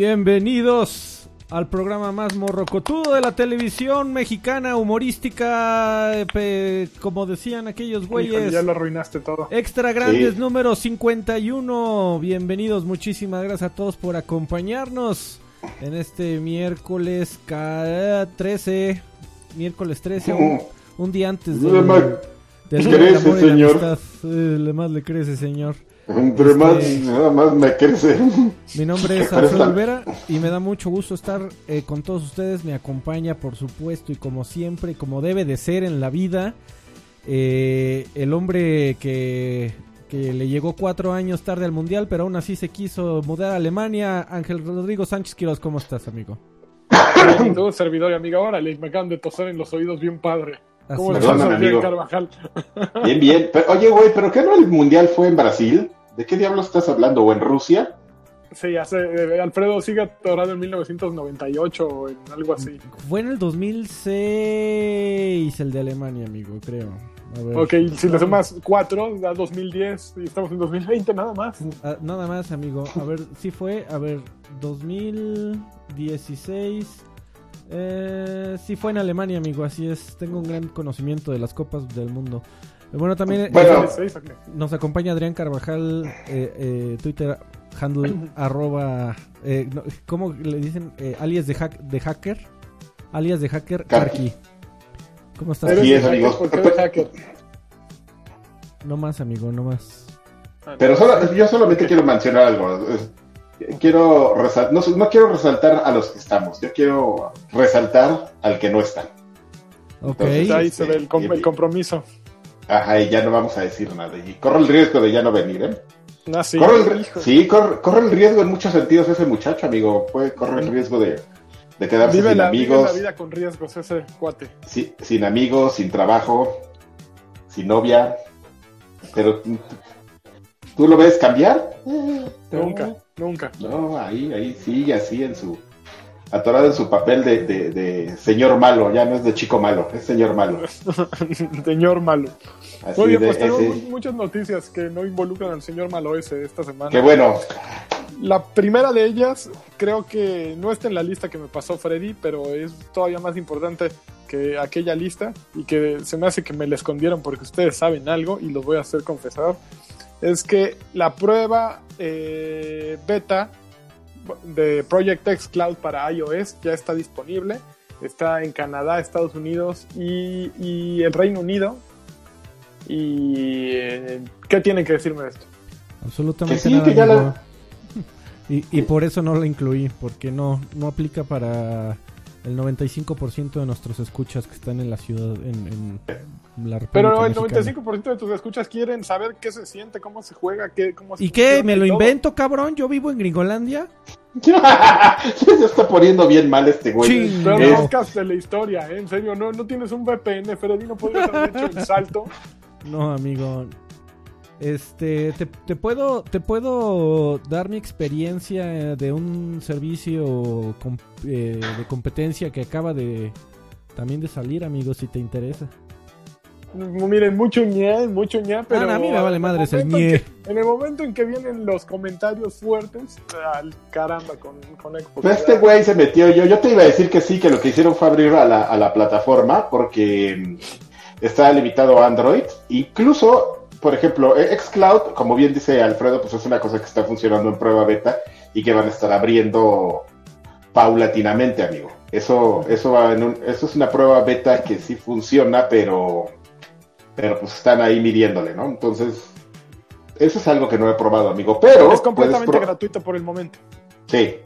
Bienvenidos al programa más morrocotudo de la televisión mexicana humorística, eh, como decían aquellos güeyes. ya lo arruinaste todo. Extra grandes número 51. Bienvenidos, muchísimas gracias a todos por acompañarnos en este miércoles 13, miércoles 13, un, día antes de, del señor. le más le crece, señor. Entre más, este, nada más me crece. Mi nombre es Alfredo Olvera y me da mucho gusto estar eh, con todos ustedes. Me acompaña, por supuesto, y como siempre, como debe de ser en la vida, eh, el hombre que, que le llegó cuatro años tarde al Mundial, pero aún así se quiso mudar a Alemania. Ángel Rodrigo Sánchez Quiroz, ¿cómo estás, amigo? todo servidor y amiga, ahora me acaban de toser en los oídos bien padre. ¿Cómo estás, amigo? Carvajal? Bien, bien. oye, güey, ¿pero qué no el Mundial fue en Brasil? ¿De qué diablos estás hablando? ¿O en Rusia? Sí, hace, eh, Alfredo sigue atorado en 1998 o en algo así. Fue en el 2006 el de Alemania, amigo, creo. Ok, si le sumas 4, da 2010 y estamos en 2020 nada más. Ah, nada más, amigo. A ver, sí fue, a ver, 2016. Eh, sí fue en Alemania, amigo, así es. Tengo un gran conocimiento de las copas del mundo. Bueno, también eh, nos acompaña Adrián Carvajal, eh, eh, Twitter handle arroba, ¿cómo le dicen? alias de, hack, de hacker, alias de hacker Karki. ¿Cómo estás? No más, amigo, no más. Ah, Pero yo solamente quiero mencionar algo. Quiero no, no quiero resaltar a los que estamos, yo quiero resaltar al que no está. Ok. ahí se ve el compromiso. Ajá, y ya no vamos a decir nada. Y corre el riesgo de ya no venir, ¿eh? Ah, sí, corre el, sí corre, el riesgo en muchos sentidos ese muchacho, amigo. Puede correr el riesgo de, de quedarse sin amigos. Vive la vida con riesgos ese cuate. Sí, sin amigos, sin trabajo, sin novia. Pero ¿tú lo ves cambiar? Nunca, nunca. No, ahí, ahí sigue así en su atorado en su papel de, de, señor malo, ya no es de chico malo, es señor malo. señor malo. Muy bien, pues tenemos muchas noticias que no involucran al señor malo ese esta semana. Qué bueno. La primera de ellas, creo que no está en la lista que me pasó Freddy, pero es todavía más importante que aquella lista y que se me hace que me la escondieron porque ustedes saben algo y los voy a hacer confesar. Es que la prueba eh, beta de Project X Cloud para iOS ya está disponible. Está en Canadá, Estados Unidos y, el Reino Unido. ¿Y eh, qué tienen que decirme de esto? Absolutamente nada. y, por eso no la incluí, porque no, no aplica para el 95% de nuestros escuchas que están en la ciudad, en, la República Pero el 95% de tus escuchas quieren saber qué se siente, cómo se juega, qué, cómo ¿Y qué? ¿Me lo invento, cabrón? ¿Yo vivo en Gringolandia? se está poniendo bien mal este güey. Sí, pero no de la historia, ¿eh? En serio, no, no tienes un VPN, Freddy, no podrías haber hecho el salto. No, amigo. Este, te, puedo, te puedo dar mi experiencia de un servicio eh, de competencia que acaba de también de salir, amigo, si te interesa. Miren, mucho ñe, mucho ñe, pero. Ah, a mí me vale madre ese ñe. En el momento en que vienen los comentarios fuertes, al caramba, con, con este güey se metió. Yo, yo te iba a decir que sí, que lo que hicieron fue abrir a la, a la plataforma, porque mm, está limitado a Android. Incluso, por ejemplo, e, Xcloud, como bien dice Alfredo, pues es una cosa que está funcionando en prueba beta y que van a estar abriendo paulatinamente, amigo. Eso, eso, va en un, eso es una prueba beta que sí funciona, pero pero pues están ahí midiéndole, ¿no? Entonces, eso es algo que no he probado, amigo. Pero es completamente gratuito por el momento. Sí,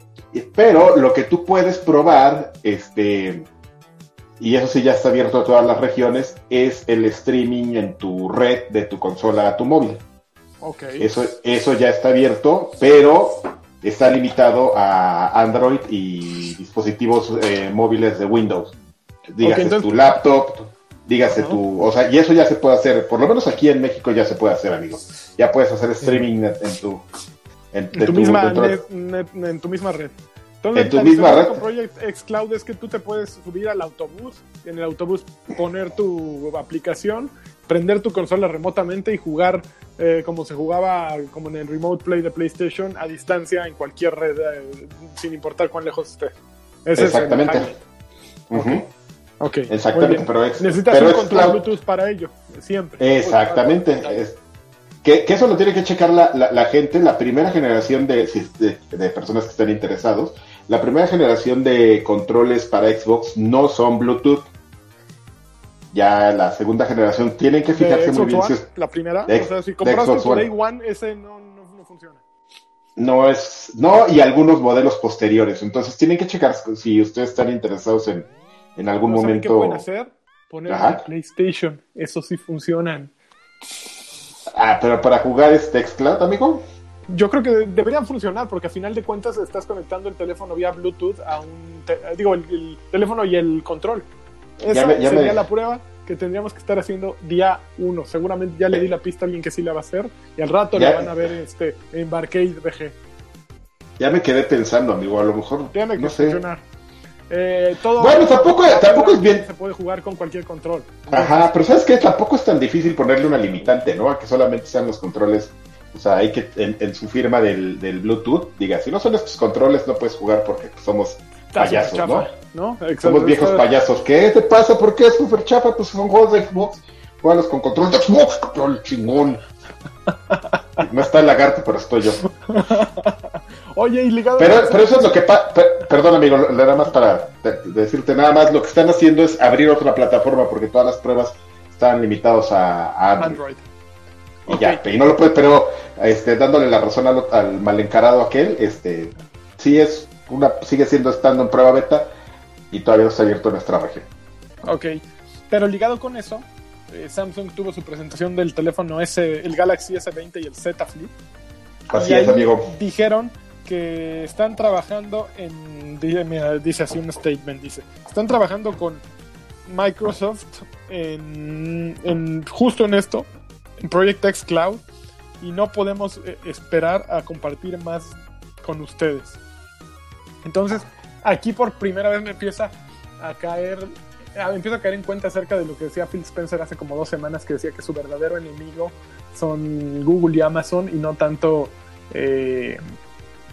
pero lo que tú puedes probar, este, y eso sí ya está abierto a todas las regiones, es el streaming en tu red de tu consola a tu móvil. Ok. Eso, eso ya está abierto, pero está limitado a Android y dispositivos eh, móviles de Windows. Digas tu laptop, Dígase tú, o sea, y eso ya se puede hacer, por lo menos aquí en México ya se puede hacer, amigo. Ya puedes hacer streaming en, tu en, tu, misma en tu misma red. Entonces, en tu misma red. Con Project X Cloud es que tú te puedes subir al autobús, en el autobús poner tu aplicación, prender tu consola remotamente y jugar eh, como se jugaba como en el Remote Play de PlayStation, a distancia, en cualquier red, eh, sin importar cuán lejos esté. Exactamente. okay. Exactamente, pero es, Necesitas un control Bluetooth para ello, siempre. Exactamente. que, eso lo tiene que checar la, la, gente, la primera generación de, de, personas que estén interesados. La primera generación de controles para Xbox no son Bluetooth. Ya la segunda generación tienen que fijarse muy bien. si es la primera, o sea, si compraste tu Day One, ese no, no, no funciona no es, no, y algunos modelos posteriores. Entonces tienen que checar si ustedes están interesados en, en algún momento. ¿Qué pueden hacer? Poner PlayStation, eso sí funcionan. Ah, pero para jugar este Xcloud, amigo. Yo creo que deberían funcionar porque a final de cuentas estás conectando el teléfono vía Bluetooth a un, digo, el, teléfono y el control. Esa sería la prueba que tendríamos que estar haciendo día uno. Seguramente ya le di la pista a alguien que sí la va a hacer y al rato la van a ver este, en Barcade BG. Ya me quedé pensando, amigo, a lo mejor Tiene que no funcionar. Eh, todo bueno, tampoco, tampoco es bien. Se puede jugar con cualquier control. Ajá, pero ¿sabes qué? Tampoco es tan difícil ponerle una limitante, ¿no? A que solamente sean los controles. O sea, hay que en, su firma del, del, Bluetooth diga, si no son estos controles, no puedes jugar porque somos payasos, ¿no? Somos viejos payasos. ¿Qué te pasa? ¿Por qué es super chafa? Pues son juegos de Xbox. Juegalos con control de Xbox, control chingón. No está el lagarto, pero estoy yo. Oye, y ligado pero, pero eso es lo que pasa. Perdón, amigo, nada más para decirte nada más. Lo que están haciendo es abrir otra plataforma porque todas las pruebas están limitados a, Android. Y ya, y no lo puede, pero este, dándole la razón al, al mal encarado aquel, este, sí es una sigue siendo estando en prueba beta y todavía no está abierto en nuestra región. Ok, pero ligado con eso, eh, Samsung tuvo su presentación del teléfono S, el Galaxy S20 y el Z Flip. Así es, amigo. Dijeron que están trabajando en, dice así un statement, dice, están trabajando con Microsoft en, en justo en esto, en Project X Cloud, y no podemos eh, esperar a compartir más con ustedes. Entonces, aquí por primera vez me empieza a caer, empiezo a caer en cuenta acerca de lo que decía Phil Spencer hace como dos semanas, que decía que su verdadero enemigo son Google y Amazon y no tanto eh,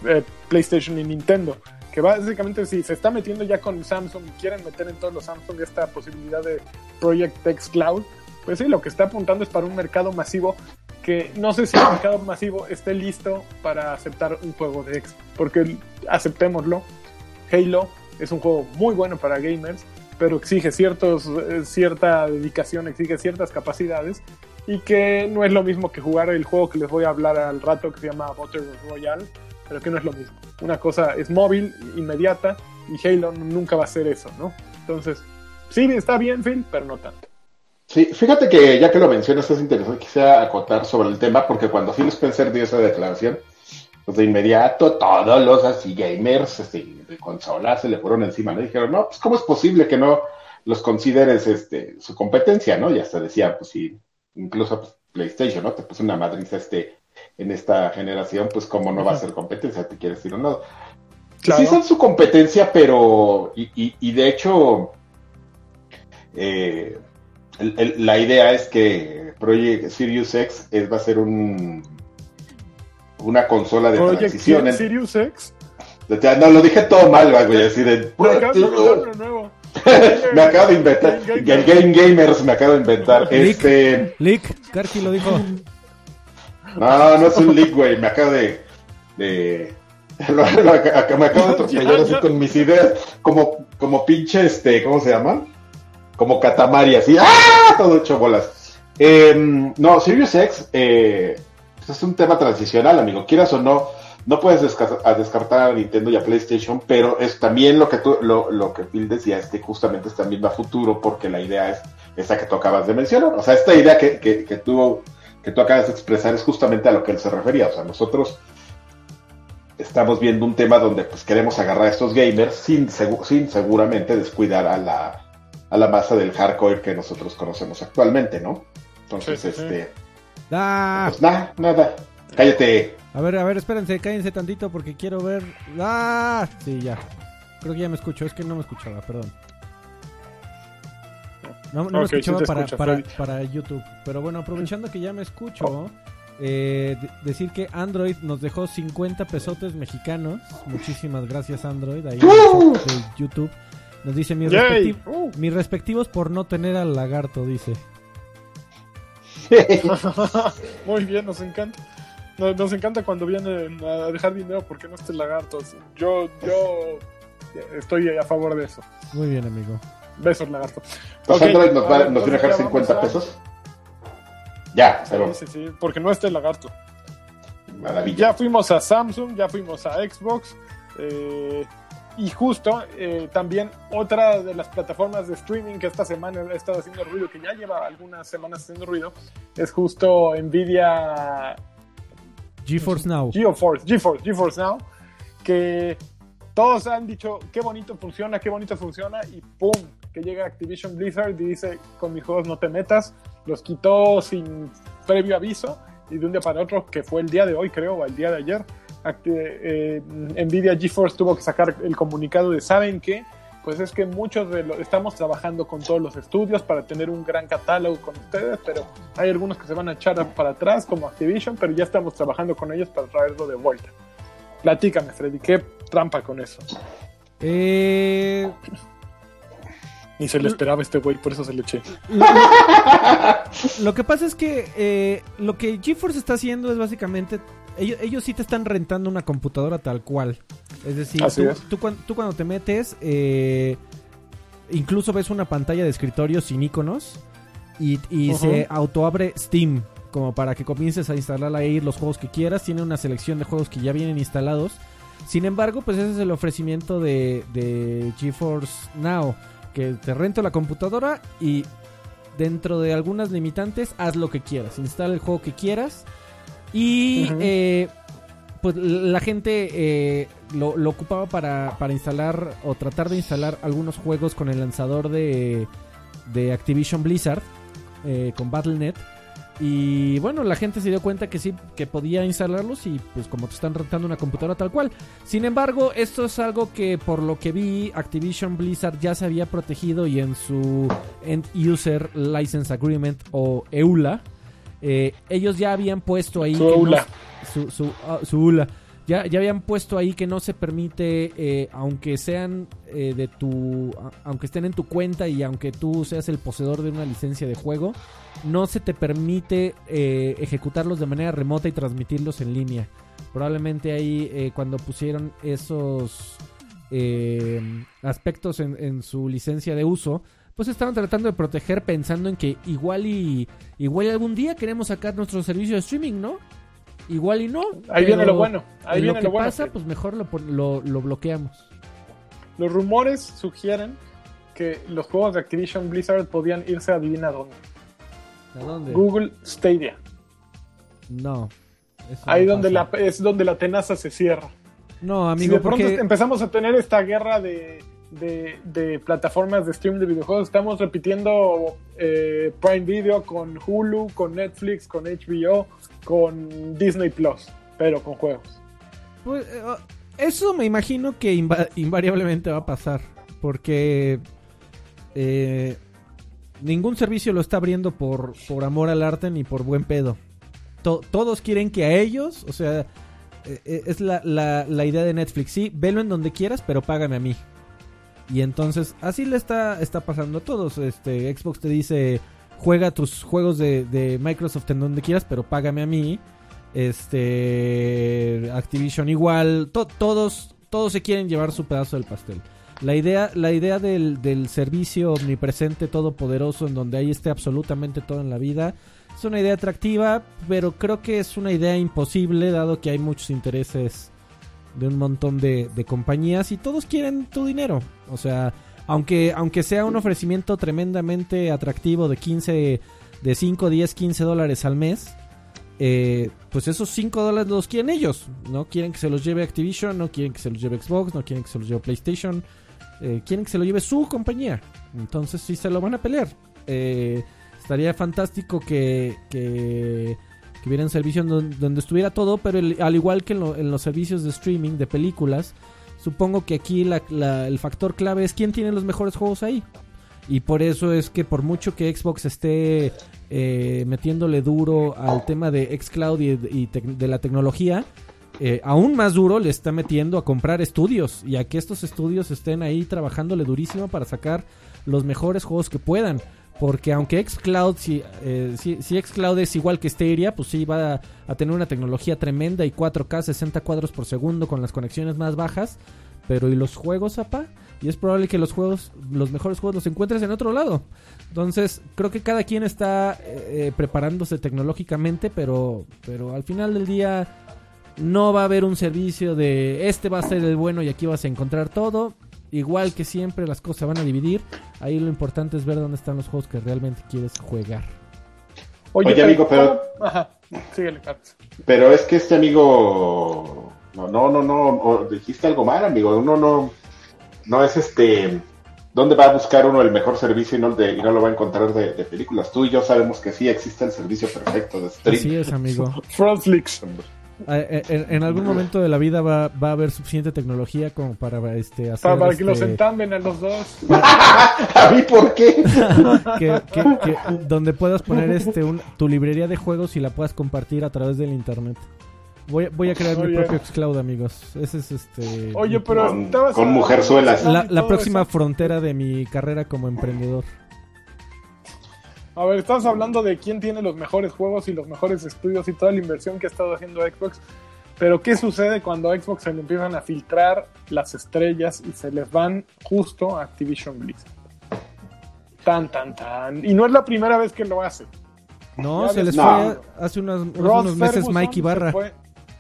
eh, PlayStation y Nintendo. Que básicamente si se está metiendo ya con Samsung y quieren meter en todos los Samsung esta posibilidad de Project X Cloud, pues sí, lo que está apuntando es para un mercado masivo que no sé si el mercado masivo esté listo para aceptar un juego de X, porque aceptémoslo, Halo es un juego muy bueno para gamers, pero exige ciertos, eh, cierta dedicación, exige ciertas capacidades y que no es lo mismo que jugar el juego que les voy a hablar al rato que se llama Battle Royale, pero que no es lo mismo. Una cosa es móvil, inmediata, y Halo nunca va a ser eso, ¿no? Entonces, sí, está bien, Phil, pero no tanto. Sí, fíjate que ya que lo mencionas es interesante, quisiera acotar sobre el tema, porque cuando Phil Spencer dio esa declaración, pues de inmediato todos los así gamers este, de consolas se le fueron encima, ¿no? Dijeron, no, pues cómo es posible que no los consideres este, su competencia, ¿no? Y hasta decía, pues sí, incluso pues, PlayStation, ¿no? Te puso una madriza este, en esta generación, pues cómo no va a ser competencia, te quieres decir o no. Sí son su competencia, pero, y, y, y de hecho, eh, la idea es que Project Sirius X es, va a ser un una consola de Project transición. Sirius X? No, lo dije todo mal, güey, así de... me acabo de inventar. El Game Gamers me acabo de inventar. este... Leak, Karki lo dijo. No, no es un leak, güey. Me acabo de. de... me acabo de atropellar así con mis ideas. Como, como pinche, este, ¿cómo se llama? como Katamari, así, ¡ah! Todo hecho bolas. Em, no, Sirius X eh, pues es un tema transicional, amigo. Quieras o no, no puedes descartar a Nintendo y a PlayStation, pero es también lo que tú, lo, que Phil decía, es que justamente es también va futuro, porque la idea es esa que tú acabas de mencionar. O sea, esta idea que, que, que, tú, que tú acabas de expresar es justamente a lo que él se refería. O sea, nosotros estamos viendo un tema donde pues queremos agarrar a estos gamers sin, sin seguramente descuidar a la a la masa del hardcore que nosotros conocemos actualmente, ¿no? Entonces, este... Ah. Pues nada, nada. Cállate. A ver, a ver, espérense, cállense tantito porque quiero ver... ¡Ah! Sí, ya. Creo que ya me escucho, es que no me escuchaba, perdón. No, me escuchaba para, para, para, YouTube. Pero bueno, aprovechando que ya me escucho, Eh, decir que Android nos dejó 50 pesotes mexicanos. Muchísimas gracias, Android. Ahí de YouTube. Nos dice mis, uh. mis respectivos por no tener al lagarto, dice. Muy bien, nos encanta. Nos, encanta cuando vienen a dejar dinero porque no esté lagarto. Yo, yo estoy a favor de eso. Muy bien, amigo. Besos, lagarto. Pues Android nos, va, nos viene a dejar 50 pesos. Ya, pero... Sí, sí, porque no esté lagarto. Maravilla. Ya fuimos a Samsung, ya fuimos a Xbox. Eh, y justo eh, también otra de las plataformas de streaming que esta semana ha estado haciendo ruido, que ya lleva algunas semanas haciendo ruido, es justo Nvidia GeForce Now. GeForce, GeForce, GeForce Now, que todos han dicho qué bonito funciona, qué bonito funciona y ¡pum! que llega Activision Blizzard y dice con mis juegos no te metas, los quitó sin previo aviso y de un día para otro, que fue el día de hoy creo, o el día de ayer, eh, Nvidia GeForce tuvo que sacar el comunicado de ¿saben qué? Pues es que muchos de los estamos trabajando con todos los estudios para tener un gran catálogo con ustedes, pero hay algunos que se van a echar para atrás como Activision, pero ya estamos trabajando con ellos para traerlo de vuelta. Platícame, Freddy, ¿qué trampa con eso? Eh... Ni se le esperaba este güey, por eso se le eché. Lo que pasa es que eh, lo que GeForce está haciendo es básicamente ellos, sí te están rentando una computadora tal cual. Es decir, tú, cuando te metes, eh, incluso ves una pantalla de escritorio sin iconos y, se autoabre Steam como para que comiences a instalar ahí los juegos que quieras. Tiene una selección de juegos que ya vienen instalados. Sin embargo, pues ese es el ofrecimiento de, de GeForce Now. Que te rento la computadora y dentro de algunas limitantes haz lo que quieras. Instala el juego que quieras y eh, pues la gente eh, lo, ocupaba para, instalar o tratar de instalar algunos juegos con el lanzador de, de Activision Blizzard, eh, con Battle.net. Y bueno, la gente se dio cuenta que sí, que podía instalarlos y pues como te están rentando una computadora tal cual. Sin embargo, esto es algo que por lo que vi, Activision Blizzard ya se había protegido y en su End User License Agreement o EULA, eh, ellos ya habían puesto ahí... Su su, ah, ULA. Ya, ya, habían puesto ahí que no se permite, eh, aunque sean eh, de tu, aunque estén en tu cuenta y aunque tú seas el poseedor de una licencia de juego, no se te permite ejecutarlos de manera remota y transmitirlos en línea. Probablemente ahí cuando pusieron esos aspectos en, en, su licencia de uso, pues estaban tratando de proteger pensando en que igual y igual algún día queremos sacar nuestro servicio de streaming, ¿no? Igual y no. Ahí viene lo bueno. Ahí viene lo, que pasa, pues mejor lo, lo, bloqueamos. Los rumores sugieren que los juegos de Activision Blizzard podían irse a adivina dónde. ¿A dónde? Google Stadia. No. Ahí donde la, es donde la tenaza se cierra. No, amigo, de pronto empezamos a tener esta guerra de de, plataformas de stream de videojuegos. Estamos repitiendo eh, Prime Video con Hulu, con Netflix, con HBO, con Disney Plus, pero con juegos. Pues eh, oh, eso me imagino que invariablemente va a pasar, porque eh, ningún servicio lo está abriendo por, por amor al arte ni por buen pedo. todos quieren que a ellos, o sea, es la, la, idea de Netflix, sí, velo en donde quieras, pero págame a mí. Y entonces, así le está, está pasando a todos. Este, Xbox te dice, juega tus juegos de, Microsoft en donde quieras, pero págame a mí. Este, Activision igual, todos, todos se quieren llevar su pedazo del pastel. La idea, la idea del, del servicio omnipresente, todopoderoso, en donde ahí esté absolutamente todo en la vida, es una idea atractiva, pero creo que es una idea imposible, dado que hay muchos intereses de un montón de, compañías y todos quieren tu dinero. O sea, aunque, aunque sea un ofrecimiento tremendamente atractivo de 15, de 5, 10, 15 dólares al mes, eh, pues esos 5 dólares los quieren ellos. No quieren que se los lleve Activision, no quieren que se los lleve Xbox, no quieren que se los lleve PlayStation. Eh, quieren que se lo lleve su compañía. Entonces sí se lo van a pelear. Eh, estaría fantástico que, que que hubiera un servicio donde, estuviera todo, pero al igual que en, los servicios de streaming de películas, supongo que aquí el factor clave es quién tiene los mejores juegos ahí. Y por eso es que por mucho que Xbox esté eh, metiéndole duro al tema de xCloud y, de la tecnología, eh, aún más duro le está metiendo a comprar estudios y a que estos estudios estén ahí trabajándole durísimo para sacar los mejores juegos que puedan. Porque aunque xCloud, si, eh, si, xCloud es igual que Stadia, pues sí va a, tener una tecnología tremenda y 4K 60 cuadros por segundo con las conexiones más bajas. Pero ¿y los juegos, apa? Y es probable que los juegos, los mejores juegos los encuentres en otro lado. Entonces, creo que cada quien está eh, preparándose tecnológicamente, pero, pero al final del día no va a haber un servicio de este va a ser el bueno y aquí vas a encontrar todo. Igual que siempre, las cosas van a dividir. Ahí lo importante es ver dónde están los juegos que realmente quieres jugar. Oye, amigo, pero. Ajá, síguele, Pero es que este amigo. No, no, no, no. Dijiste algo mal, amigo. Uno no. No es este. ¿Dónde va a buscar uno el mejor servicio y no, de, y no lo va a encontrar de, películas? Tú y yo sabemos que sí existe el servicio perfecto de streaming. Sí es, amigo. Frontflix. Eh, en, algún momento de la vida va, va, a haber suficiente tecnología como para este hacer para, que los este, entamen a los dos a mí por qué que, donde puedas poner este tu librería de juegos y la puedas compartir a través del internet Voy, voy a crear mi propio xCloud, amigos. Ese es este. Oye, pero con, con mujerzuelas. La, la próxima frontera de mi carrera como emprendedor. A ver, estamos hablando de quién tiene los mejores juegos y los mejores estudios y toda la inversión que ha estado haciendo Xbox. Pero ¿qué sucede cuando a Xbox se le empiezan a filtrar las estrellas y se les van justo a Activision Blizzard? Tan, tan, tan. Y no es la primera vez que lo hace. No, se les fue hace unos, unos meses Mike Ibarra.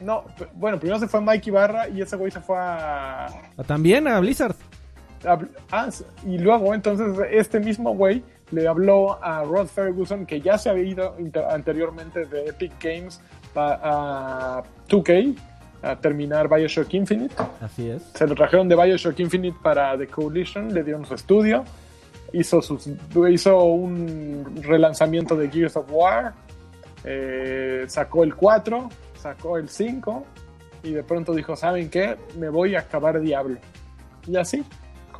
no, bueno, primero se fue Mike Ibarra y ese güey se fue a... También a Blizzard. ah, y luego entonces este mismo güey le habló a Rod Ferguson, que ya se había ido anteriormente de Epic Games a, 2K, a terminar Bioshock Infinite. Así es. Se lo trajeron de Bioshock Infinite para The Coalition, le dieron su estudio, hizo, sus, hizo un relanzamiento de Gears of War, eh, sacó el 4, sacó el 5 y de pronto dijo, ¿saben qué? Me voy a acabar Diablo. Y así,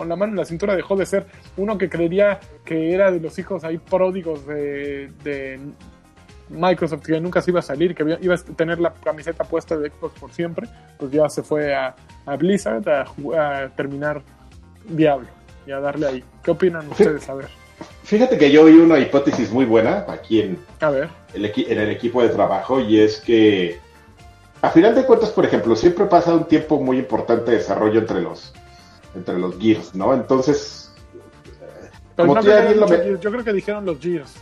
con la mano en la cintura dejó de ser uno que creería que era de los hijos ahí pródigos de, Microsoft, que nunca se iba a salir, que iba a tener la camiseta puesta de Xbox por siempre, pues ya se fue a, Blizzard a, terminar Diablo y a darle ahí. ¿Qué opinan ustedes? A ver. Fíjate que yo oí una hipótesis muy buena aquí en, a ver. El, en el equipo de trabajo y es que a final de cuentas, por ejemplo, siempre pasa un tiempo muy importante de desarrollo entre los entre los Gears, ¿no? Entonces, como tú ya lo Yo creo que dijeron los Gears.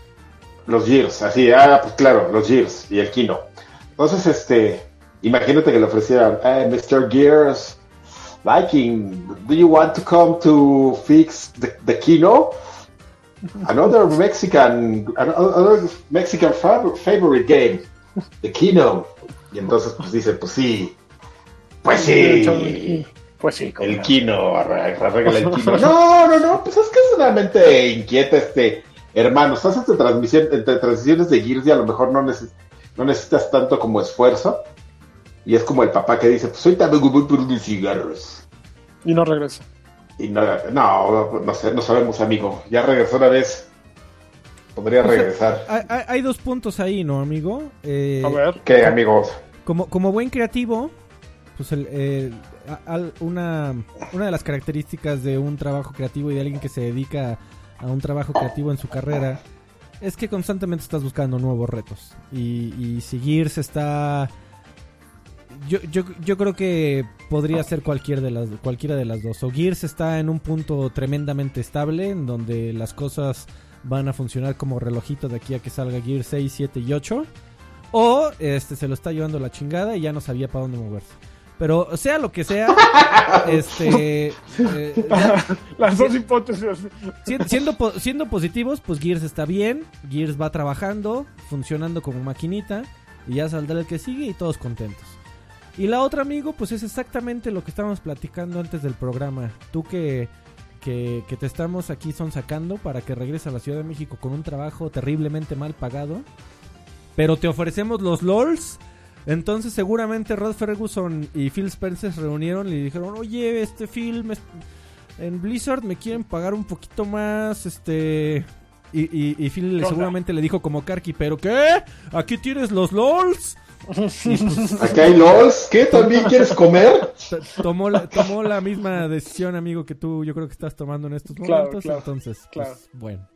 Los Gears, así, ah, pues claro, los Gears y el Kino. Entonces, este, imagínate que le ofrecieran, hey, Mr. Gears, Viking, do you want to come to fix the, the Kino? Another Mexican, another Mexican favorite game, the Kino. Y entonces, pues dice, pues sí, pues sí. Pues sí. El Kino, arregla el Kino. No, no, no, pues es que es realmente inquieta este hermano. Estás entre, transmisión, entre transiciones de Gears y a lo mejor no, no necesitas tanto como esfuerzo. Y es como el papá que dice, pues hoy también voy por unos cigarros. Y no regresa. Y no, no, no, sé, no sabemos, amigo. Ya regresó una vez. Podría regresar. Hay, dos puntos ahí, ¿no, amigo? Eh, a ver. ¿Qué, amigos? Como, como buen creativo, pues el, una, una de las características de un trabajo creativo y de alguien que se dedica a un trabajo creativo en su carrera es que constantemente estás buscando nuevos retos. Y, y seguirse está... Yo, yo, yo creo que podría ser cualquier de las, cualquiera de las dos. O Gears está en un punto tremendamente estable, en donde las cosas van a funcionar como relojito de aquí a que salga Gears 6, 7 y 8. O este se lo está llevando la chingada y ya no sabía para dónde moverse. Pero sea lo que sea, este... Eh, Las dos hipótesis. Siendo, siendo positivos, pues Gears está bien, Gears va trabajando, funcionando como maquinita, y ya saldrá el que sigue y todos contentos. Y la otra, amigo, pues es exactamente lo que estábamos platicando antes del programa. Tú que, que, que te estamos aquí son sacando para que regreses a la Ciudad de México con un trabajo terriblemente mal pagado. Pero te ofrecemos los LOLs entonces seguramente Rod Ferguson y Phil Spencer se reunieron y le dijeron, oye, este film, En Blizzard me quieren pagar un poquito más, este... Y, y, Phil seguramente le dijo como Karki, ¿pero qué? ¿Aquí tienes los LOLs? Pues, ¿Aquí hay LOLs? ¿Qué? ¿También quieres comer? Tomó la, tomó la misma decisión, amigo, que tú yo creo que estás tomando en estos momentos. entonces, pues, bueno.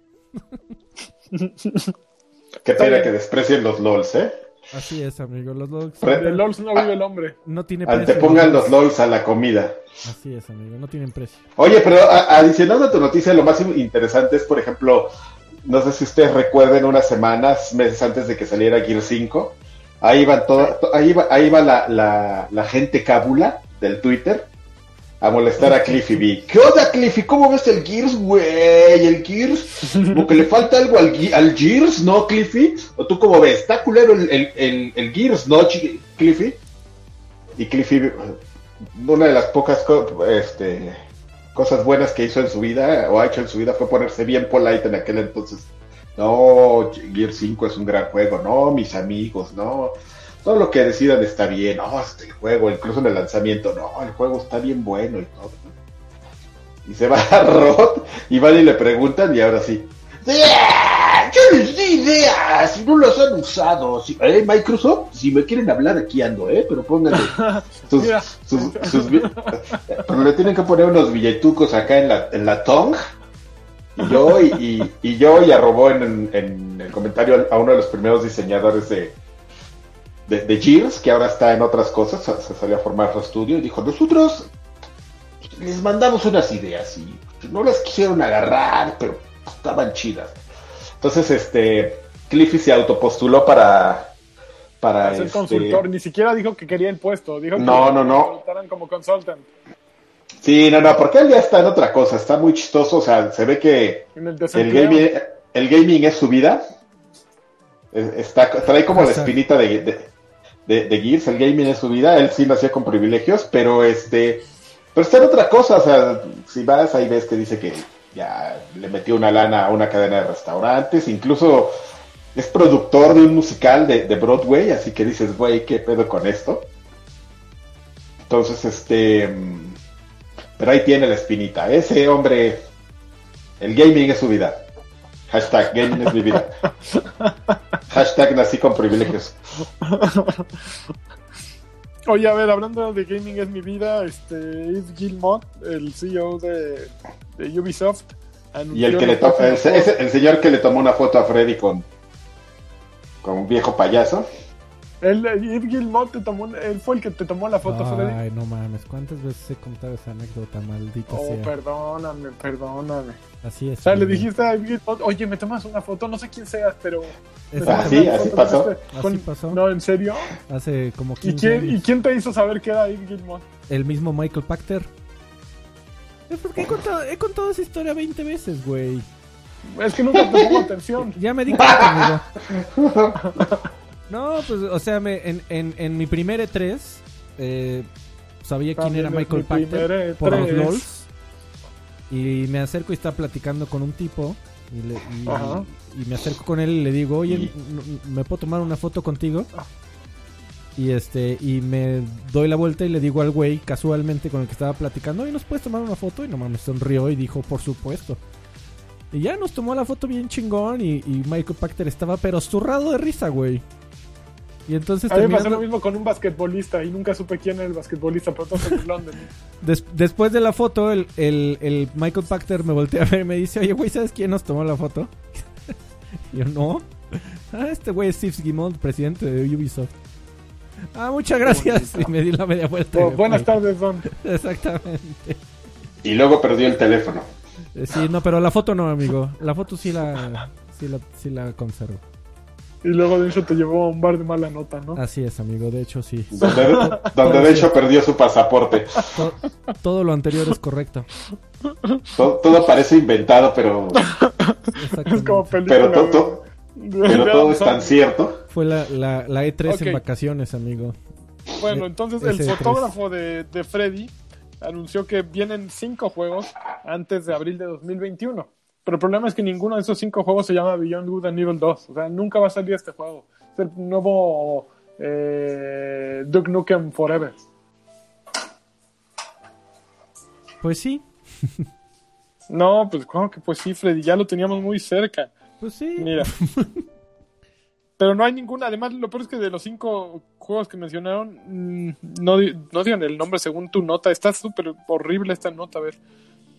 Qué pena que desprecien los LOLs, ¿eh? Así es, amigo. Los LOLs. El LOLs no vive el hombre. No tiene precio. Antepongan los LOLs a la comida. Así es, amigo. No tienen precio. Oye, pero adicionando a tu noticia, lo más interesante es, por ejemplo, no sé si ustedes recuerden unas semanas, meses antes de que saliera Gear 5. Ahí va, todo, ahí va, ahí va la, la, la gente cábula del Twitter a molestar a Cliffy B. ¿Qué onda, Cliffy? ¿Cómo ves el Gears, güey? ¿El Gears? Como que le falta algo al, al Gears, ¿no, Cliffy? ¿O tú cómo ves? ¿Está culero el, el, el, Gears, no, Cliffy? Y Cliffy, una de las pocas este, cosas buenas que hizo en su vida, o ha hecho en su vida, fue ponerse bien polite en aquel entonces. No, Gears 5 es un gran juego, no, mis amigos, no todo lo que decidan está bien, no, este juego, incluso en el lanzamiento, no, el juego está bien bueno y todo. Y se va a Rod y van y le preguntan y ahora sí. Yo les di ideas si no los han usado. Si, eh, Microsoft, si me quieren hablar aquí ando, ¿eh? Pero pónganle sus, sus, Pero le tienen que poner unos billetucos acá en la, en la tongue. Y yo, y, y, yo, y arrobó en, en, el comentario a uno de los primeros diseñadores de, de, de Gears, que ahora está en otras cosas, se salió a formar su estudio y dijo, nosotros les mandamos unas ideas y no las quisieron agarrar, pero estaban chidas. Entonces, este, Cliffy se autopostuló para... Para ser este... consultor, ni siquiera dijo que quería el puesto, dijo que no, no, no. como consultant. Sí, no, no, porque él ya está en otra cosa, está muy chistoso, o sea, se ve que el, gaming, el gaming es su vida, está, trae como la espinita de, de, de, Gears, el gaming es su vida, él sí nació con privilegios, pero este, pero está en otra cosa, o sea, si vas ahí ves que dice que ya le metió una lana a una cadena de restaurantes, incluso es productor de un musical de, de Broadway, así que dices, güey, ¿qué pedo con esto? Entonces, este, pero ahí tiene la espinita, ese hombre, el gaming es su vida. Hashtag gaming es mi vida. Hashtag nací con privilegios. Oye, a ver, hablando de gaming es mi vida, este Yves Gilmot, el CEO de, Ubisoft, y el que le el, el, señor que le tomó una foto a Freddy con con un viejo payaso. Él, Yves Gilmot te tomó, él fue el que te tomó la foto, Freddy. Ay, no mames, ¿cuántas veces he contado esa anécdota, maldita oh, perdóname, perdóname. Así es. O sea, le dijiste a Yves Gilmot, oye, me tomas una foto, no sé quién seas, pero... Así, así pasó. Así pasó. No, ¿en serio? Hace como 15 ¿Y quién, ¿Y quién te hizo saber que era Yves Gilmot? El mismo Michael Pachter. Es porque he contado, he contado esa historia 20 veces, güey. Es que nunca te pongo atención. ya me di cuenta, amigo. No, pues, o sea, me, en, en, en, mi primer E3 eh, sabía quién era Michael Pachter e por los LOLs. Y me acerco y está platicando con un tipo. Y, le, y, me acerco con él y le digo, oye, ¿me puedo tomar una foto contigo? Ah. Y este, y me doy la vuelta y le digo al güey casualmente con el que estaba platicando, oye, ¿nos puedes tomar una foto? Y nomás me sonrió y dijo, por supuesto. Y ya nos tomó la foto bien chingón y, y Michael Pachter estaba pero zurrado de risa, güey. Y entonces a mí me pasó lo mismo con un basquetbolista y nunca supe quién era el basquetbolista, pero todos en London. después de la foto, el, el, el, Michael Pachter me voltea a ver y me dice, oye, güey, ¿sabes quién nos tomó la foto? y yo, no. Ah, este güey es Steve Gimond, presidente de Ubisoft. Ah, muchas gracias. Y me di la media vuelta. Oh, buenas tardes, Don. Exactamente. Y luego perdió el teléfono. Eh, sí, no, pero la foto no, amigo. La foto sí la, sí la, sí la conservo. Y luego de hecho te llevó a un bar de mala nota, ¿no? Así es, amigo, de hecho sí. Donde, de hecho perdió su pasaporte. Todo, lo anterior es correcto. Todo, parece inventado, pero... Es como película. Pero, todo, pero todo es tan cierto. Fue la, la, la E3 en vacaciones, amigo. Bueno, entonces el e fotógrafo de, de Freddy anunció que vienen cinco juegos antes de abril de 2021. Pero el problema es que ninguno de esos cinco juegos se llama Beyond Good and Evil 2. O sea, nunca va a salir este juego. Es el nuevo eh, Duke Nukem Forever. Pues sí. no, pues claro que pues sí, Freddy, ya lo teníamos muy cerca. Pues sí. Mira. Pero no hay ninguna. Además, lo peor es que de los cinco juegos que mencionaron, mm, no, no digan el nombre según tu nota. Está súper horrible esta nota, a ver.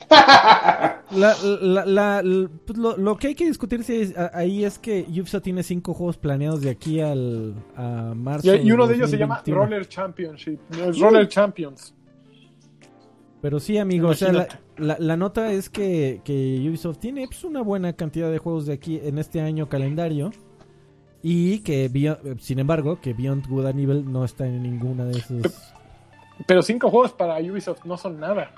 Pues lo, que hay que discutir ahí es que Ubisoft tiene cinco juegos planeados de aquí al a marzo. Y, uno de ellos se llama Roller Championship. Roller Champions. Pero sí, amigo, o sea, la, nota es que, que Ubisoft tiene pues, una buena cantidad de juegos de aquí en este año calendario. Y que, sin embargo, que Beyond Good and Evil no está en ninguna de esos. Pero cinco juegos para Ubisoft no son nada.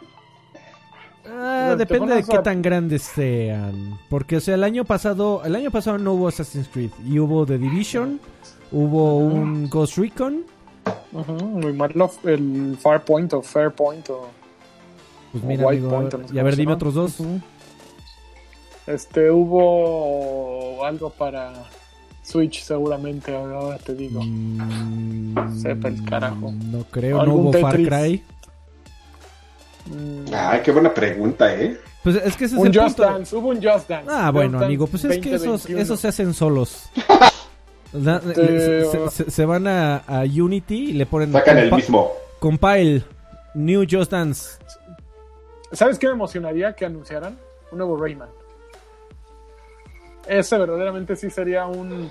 Ah, depende de qué tan grandes sean. Porque, o sea, el año pasado, el año pasado no hubo Assassin's Creed. Y hubo The Division, hubo un Ghost Recon. muy malo el Farpoint o Fairpoint o. Pues mira, y a ver, dime otros dos. Este, hubo algo para Switch seguramente, ahora te digo. Mm, Sepa el carajo. No creo, no hubo Far Cry. Ay, qué buena pregunta, ¿eh? Pues es que ese es un el Just Dance, hubo un Just Dance. Ah, bueno, amigo, pues es que esos, esos se hacen solos. se, van a, a, Unity y le ponen... Sacan el mismo. Compile, New Just Dance. ¿Sabes qué me emocionaría que anunciaran? Un nuevo Rayman ese verdaderamente sí sería un,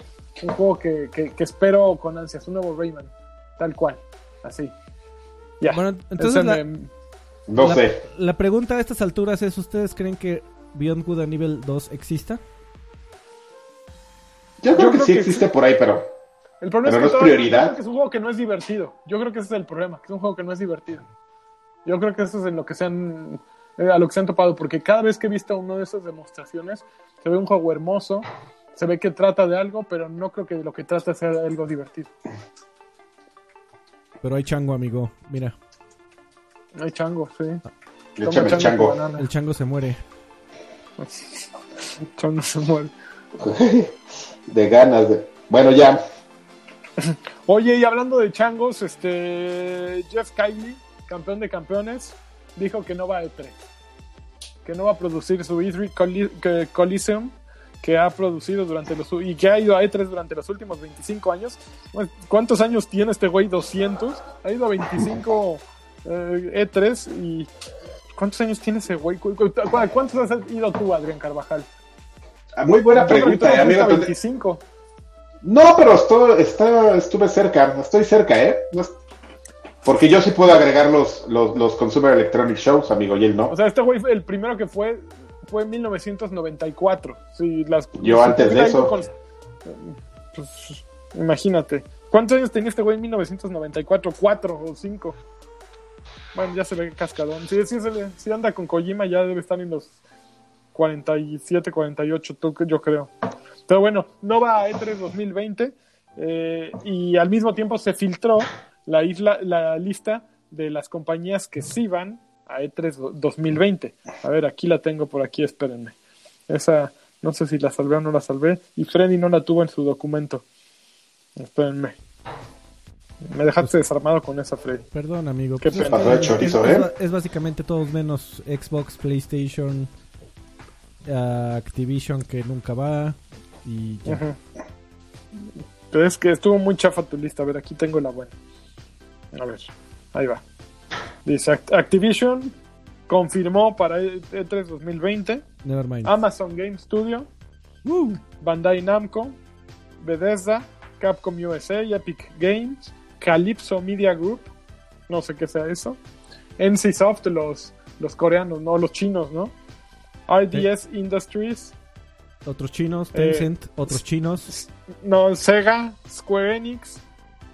juego que, espero con ansias, un nuevo Rayman, tal cual, así. Ya. Bueno, entonces la, no sé. La pregunta a estas alturas es, ¿ustedes creen que Beyond Good a nivel 2 exista? Yo creo, que sí existe por ahí, pero, el problema es, que prioridad. es un juego que no es divertido. Yo creo que ese es el problema, que es un juego que no es divertido. Yo creo que eso es en lo que se han, eh, a lo que se han topado, porque cada vez que he visto una de esas demostraciones, se ve un juego hermoso, se ve que trata de algo, pero no creo que lo que trata sea algo divertido. Pero hay chango, amigo, mira. Hay chango, sí. El chango. El chango se muere. el chango se muere. de ganas de... Bueno, ya. Oye, y hablando de changos, este Jeff Kylie, campeón de campeones, dijo que no va a E3 que no va a producir su E3 Coliseum que ha producido durante los y que ha ido a E3 durante los últimos 25 años. ¿Cuántos años tiene este güey? 200. Ha ido a 25 E3 eh, e y ¿cuántos años tiene ese güey? ¿Cuántos has ido tú, Adrián Carvajal? Ah, muy buena pregunta, eh, amigo. 25. No, pero estoy, estuve cerca, estoy cerca, ¿eh? Porque yo sí puedo agregar los, los, Consumer Electronic Shows, amigo, y él no. O sea, este güey, el primero que fue, fue en 1994. Sí, las, yo antes de eso. pues, imagínate. ¿Cuántos años tenía este güey en 1994? ¿Cuatro o cinco? Bueno, ya se ve cascadón. Si anda con Kojima, ya debe estar en los 47, 48, yo creo. Pero bueno, no va a E3 2020 eh, y al mismo tiempo se filtró la, la lista de las compañías que sí van a E3 2020. A ver, aquí la tengo por aquí, espérenme. Esa, no sé si la salvé o no la salvé. Y Freddy no la tuvo en su documento. Espérenme. Me dejaste desarmado con esa, Freddy. Perdón, amigo. ¿Qué pues es, es, básicamente todos menos Xbox, PlayStation, Activision que nunca va y ya. Pero es que estuvo muy chafa tu lista. A ver, aquí tengo la buena. A ver, ahí va. Dice Activision confirmó para E3 2020. Amazon Game Studio. Bandai Namco. Bethesda. Capcom USA. Epic Games. Calypso Media Group. No sé qué sea eso. NCSoft, los, los coreanos, no los chinos, ¿no? RDS Industries. Otros chinos, Tencent, eh, otros chinos. No, Sega, Square Enix,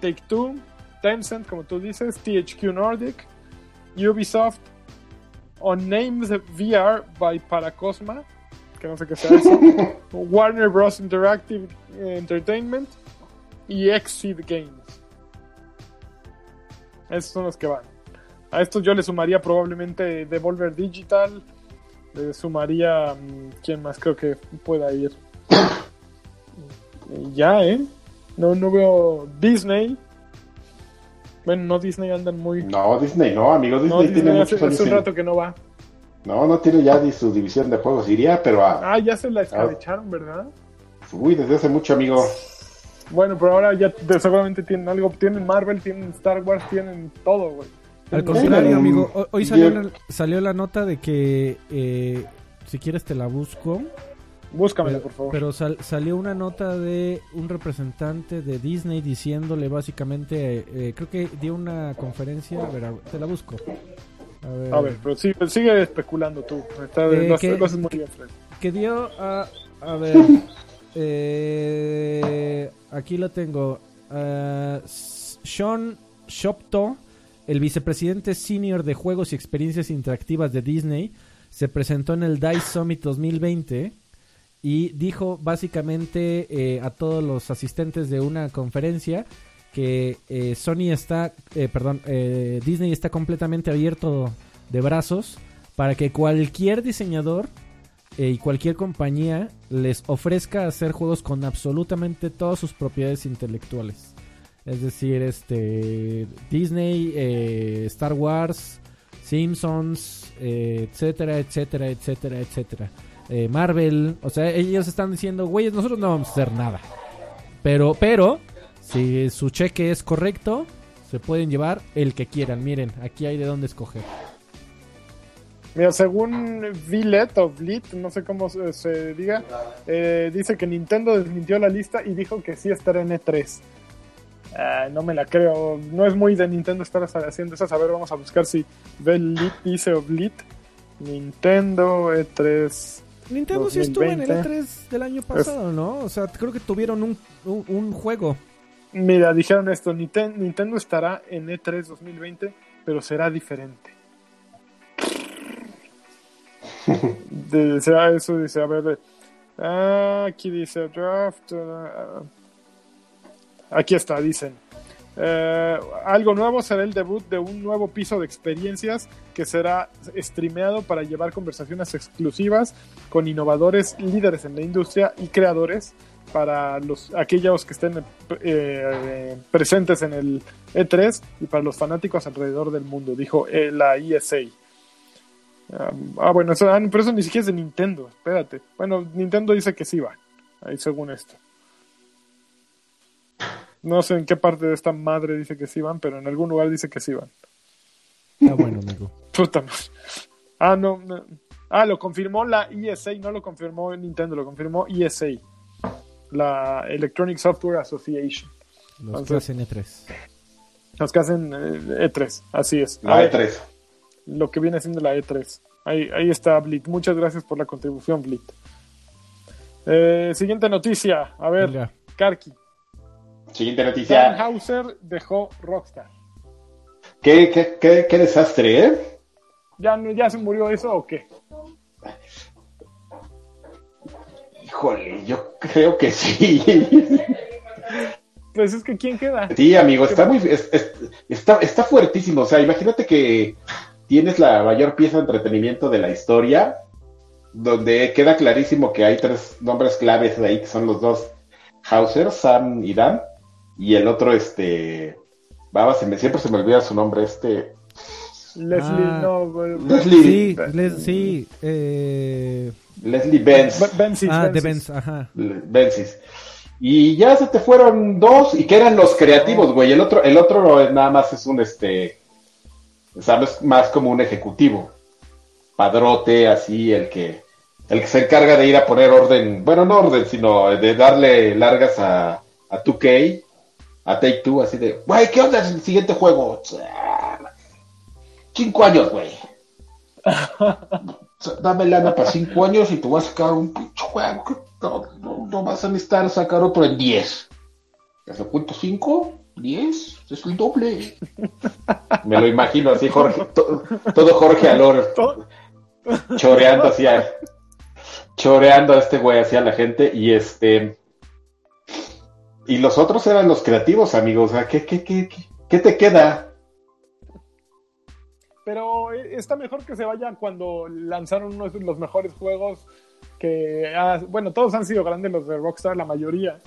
Take Two, Tencent, como tú dices, THQ Nordic, Ubisoft, On Names VR by Paracosma, que no sé qué sea eso, Warner Bros. Interactive Entertainment y Exceed Games. Esos son los que van. A estos yo le sumaría probablemente Devolver Digital, le sumaría. Mm, ¿Quién más creo que pueda ir? ya, ¿eh? No, no veo Disney. Bueno, no Disney andan muy. No, Disney no, amigo. Disney, tiene hace, un rato que no va. No, no tiene ya ni su división de juegos, iría, pero a... Ah, ya se la escabecharon, ¿verdad? Uy, desde hace mucho, amigo. Bueno, pero ahora ya seguramente tienen algo, tienen Marvel, tienen Star Wars, tienen todo, güey. Al contrario, amigo, hoy salió, la, salió la nota de que, eh, si quieres te la busco. Búscamela, por favor. Pero salió una nota de un representante de Disney diciéndole básicamente, eh, creo que dio una conferencia, a ver, te la busco. A ver, pero sigue, especulando tú. Está, eh, que, muy bien, Que dio a, a ver, eh, aquí lo tengo. Uh, Sean Shopto, el vicepresidente senior de juegos y experiencias interactivas de Disney, se presentó en el DICE Summit 2020 y dijo básicamente eh, a todos los asistentes de una conferencia que eh, Sony está, eh, perdón, Disney está completamente abierto de brazos para que cualquier diseñador y cualquier compañía les ofrezca hacer juegos con absolutamente todas sus propiedades intelectuales. Es decir, este Disney, Star Wars, Simpsons, etcétera, etcétera, etcétera, etcétera. Eh, Marvel. O sea, ellos están diciendo, güeyes, nosotros no vamos a hacer nada. Pero, pero, si su cheque es correcto, se pueden llevar el que quieran. Miren, aquí hay de dónde escoger. Mira, según Villet o no sé cómo se, diga, eh, dice que Nintendo desmintió la lista y dijo que sí estará en E3. Ah, no me la creo. No es muy de Nintendo estar haciendo eso. A ver, vamos a buscar si Vlit dice o Vlit. Nintendo E3 Nintendo sí estuvo en el E3 del año pasado, ¿no? O sea, creo que tuvieron un, un, juego. Mira, dijeron esto, Nintendo estará en E3 2020, pero será diferente. de, eso dice, a ver, ah, aquí dice draft. Uh, aquí está, dicen. Eh, algo nuevo será el debut de un nuevo piso de experiencias que será streameado para llevar conversaciones exclusivas con innovadores líderes en la industria y creadores para los aquellos que estén eh, presentes en el E3 y para los fanáticos alrededor del mundo, dijo eh, la ESA. Ah, bueno, eso, ah, pero eso ni siquiera es de Nintendo, espérate. Bueno, Nintendo dice que sí va, ahí según esto. No sé en qué parte de esta madre dice que sí van, pero en algún lugar dice que sí van. Está bueno, amigo. Puta Ah, no, Ah, lo confirmó la ESA, no lo confirmó Nintendo, lo confirmó ESA, la Electronic Software Association. Los que hacen E3. Los que hacen E3, eh, e así es. La E3. Lo que viene siendo la E3. Ahí, ahí está Blit. Muchas gracias por la contribución, Blit. Eh, siguiente noticia. A ver, Karki. Siguiente noticia. Dan Hauser dejó Rockstar. ¿Qué, qué, qué, qué desastre, ¿eh? ¿Ya, ¿Ya se murió eso o qué? Híjole, yo creo que sí. Pues es que ¿quién queda? Sí, amigo, está muy está, está fuertísimo. O sea, imagínate que tienes la mayor pieza de entretenimiento de la historia, donde queda clarísimo que hay tres nombres claves de ahí, que son los dos Hauser, Sam y Dan, y el otro, este. Baba, se me, siempre se me olvida su nombre, este. Leslie, ah, no. Leslie. Sí, les, sí. Eh... Leslie Benz. ah, de Benz, ajá. Benzis. Y ya se te fueron dos, y que eran los creativos, güey. El otro, el otro nada más es un, este. Sabes, más como un ejecutivo. Padrote, así, el que. El que se encarga de ir a poner orden. Bueno, no orden, sino de darle largas a, a 2K a Take Two, así de, güey, ¿qué onda es el siguiente juego? Cinco años, güey. Dame lana para cinco años y te voy a sacar un pinche juego. No, no, vas a necesitar sacar otro en diez. ¿Te cuento cinco? ¿Diez? Es el doble. Me lo imagino así, Jorge. Todo, Jorge Alor. Choreando hacia. Choreando a este güey hacia la gente. Y este. Y los otros eran los creativos, amigos. ¿qué, qué, qué, qué te queda? Pero eh, está mejor que se vaya cuando lanzaron uno de los mejores juegos que, bueno, todos han sido grandes los de Rockstar, la mayoría,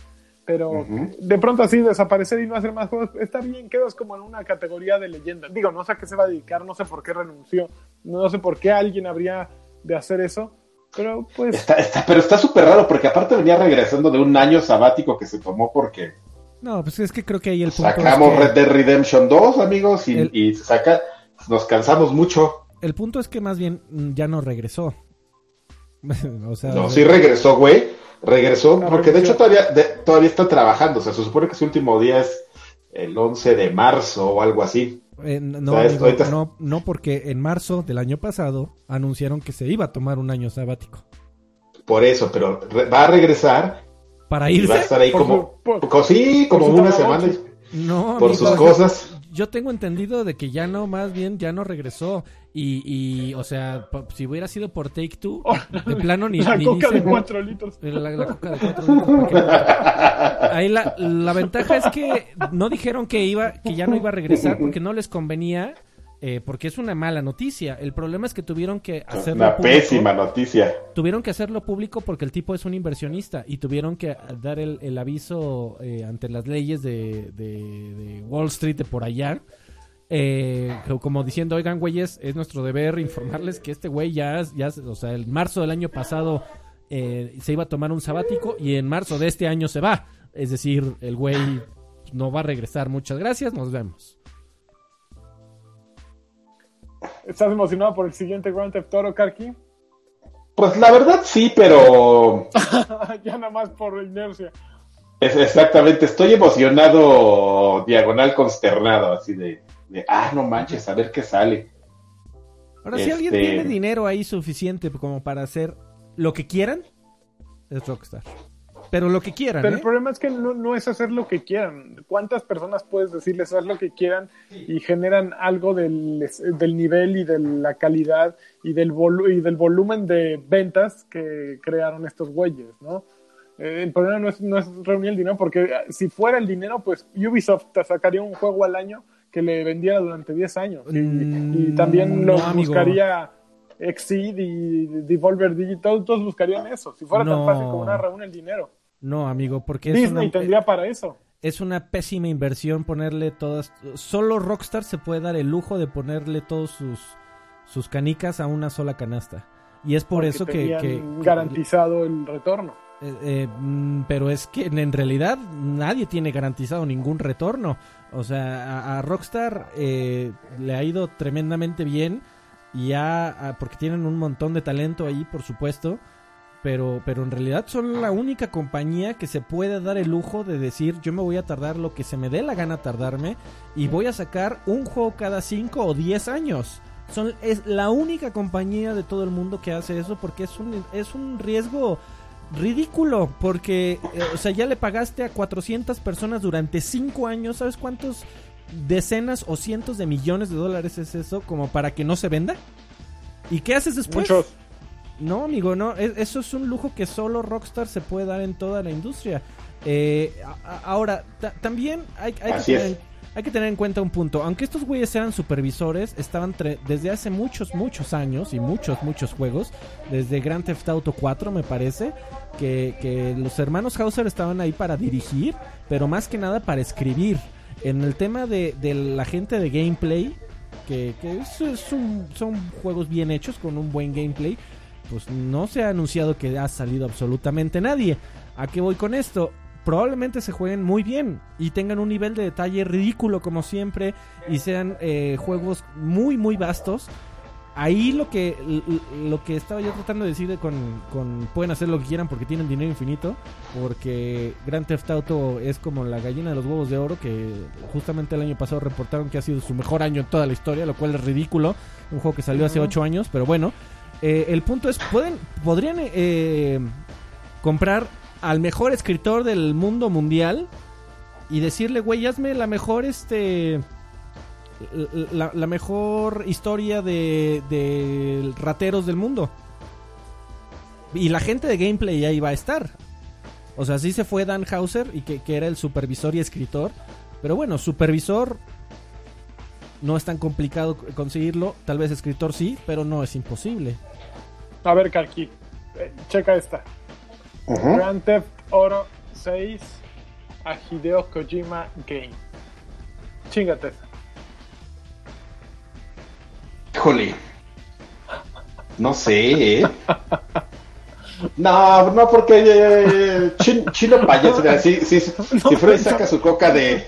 Pero de pronto así desaparecer y no hacer más juegos, está bien, quedas como en una categoría de leyenda. Digo, no sé a qué se va a dedicar, no sé por qué renunció, no sé por qué alguien habría de hacer eso, pero pues... Está, está, pero está súper raro porque aparte venía regresando de un año sabático que se tomó porque... No, pues es que creo que ahí el punto Sacamos Red Dead Redemption 2, amigos, y, y saca, nos cansamos mucho. El punto es que más bien ya no regresó. o sea, no, sí regresó, güey Regresó, porque de hecho todavía, todavía está trabajando, o sea, se supone que su último día es el 11 de marzo o algo así. Eh, no, no, no, porque en marzo del año pasado anunciaron que se iba a tomar un año sabático. Por eso, pero va a regresar. ¿Para irse? va a estar ahí como, sí, como una semana. No, por sus cosas yo tengo entendido de que ya no, más bien ya no regresó. Y, y o sea, si hubiera sido por Take Two, oh, de plano ni. La coca de 4 litros. La, coca de 4 litros. Ahí la, la ventaja es que no dijeron que, iba, que ya no iba a regresar porque no les convenía eh, porque es una mala noticia. El problema es que tuvieron que hacerlo una pésima noticia. Tuvieron que hacerlo público porque el tipo es un inversionista y tuvieron que dar el, aviso eh, ante las leyes de, Wall Street de por allá. Eh, como diciendo, oigan, güeyes, es nuestro deber informarles que este güey ya, ya, o sea, el marzo del año pasado se iba a tomar un sabático y en marzo de este año se va. Es decir, el güey no va a regresar. Muchas gracias, nos vemos. ¿Estás emocionado por el siguiente Grand Theft Auto, Karki? Pues la verdad sí, pero... ya nada más por inercia. Es, exactamente, estoy emocionado, diagonal consternado, así de, ah, no manches, a ver qué sale. Ahora, si alguien este tiene dinero ahí suficiente como para hacer lo que quieran, es Rockstar pero lo que quieran. Pero el ¿eh? problema es que no, es hacer lo que quieran. ¿Cuántas personas puedes decirles haz lo que quieran y generan algo del, nivel y de la calidad y del, y del volumen de ventas que crearon estos güeyes, ¿no? Eh, el problema no es, no es reunir el dinero, porque eh, si fuera el dinero, pues Ubisoft te sacaría un juego al año que le vendiera durante 10 años. Y, mm, también lo buscaría Exceed y Devolver Digital, todos buscarían eso. Si fuera tan fácil como una reúne el dinero. No, amigo, porque Disney tendría para eso. Es una pésima inversión ponerle todas. Solo Rockstar se puede dar el lujo de ponerle todos sus, sus canicas a una sola canasta. Y es por eso que, que, garantizado el retorno. Eh, eh, mm, pero es que en realidad nadie tiene garantizado ningún retorno. O sea, a, Rockstar eh, le ha ido tremendamente bien. Y ya, porque tienen un montón de talento ahí, por supuesto pero, pero en realidad son la única compañía que se puede dar el lujo de decir yo me voy a tardar lo que se me dé la gana tardarme y voy a sacar un juego cada 5 o 10 años. Son, es la única compañía de todo el mundo que hace eso porque es un, es un riesgo ridículo porque, eh, o sea, ya le pagaste a 400 personas durante 5 años, ¿sabes cuántos decenas o cientos de millones de dólares es eso como para que no se venda? ¿Y qué haces después? No, amigo, no. eso es un lujo que solo Rockstar se puede dar en toda la industria. Eh, ahora, también hay, que tener, en cuenta un punto. Aunque estos güeyes eran supervisores, estaban desde hace muchos, muchos años y muchos, muchos juegos, desde Grand Theft Auto 4 me parece, que, los hermanos Hauser estaban ahí para dirigir, pero más que nada para escribir. En el tema de, la gente de gameplay, que, son juegos bien hechos con un buen gameplay, pues no se ha anunciado que ha salido absolutamente nadie. ¿A qué voy con esto? Probablemente se jueguen muy bien y tengan un nivel de detalle ridículo como siempre y sean eh, juegos muy muy vastos. Ahí lo que lo que estaba yo tratando de decir con, con pueden hacer lo que quieran porque tienen dinero infinito, porque Grand Theft Auto es como la gallina de los huevos de oro que justamente el año pasado reportaron que ha sido su mejor año en toda la historia, lo cual es ridículo, un juego que salió hace 8 años, pero bueno, eh, el punto es, pueden, podrían eh, comprar al mejor escritor del mundo mundial y decirle, güey, hazme la mejor, este, la, mejor historia de, rateros del mundo. Y la gente de gameplay ahí va a estar. O sea, sí se fue Dan Hauser, y que, que era el supervisor y escritor. Pero bueno, supervisor no es tan complicado conseguirlo. Tal vez escritor sí, pero no es imposible. A ver, Karki, eh, checa esta. Grand Theft Auto 6 a Hideo Kojima Game. Chingate. Híjole. No sé, ¿eh? No, no, porque eh, Chino Payaso, si, si, si Freddy saca su coca de,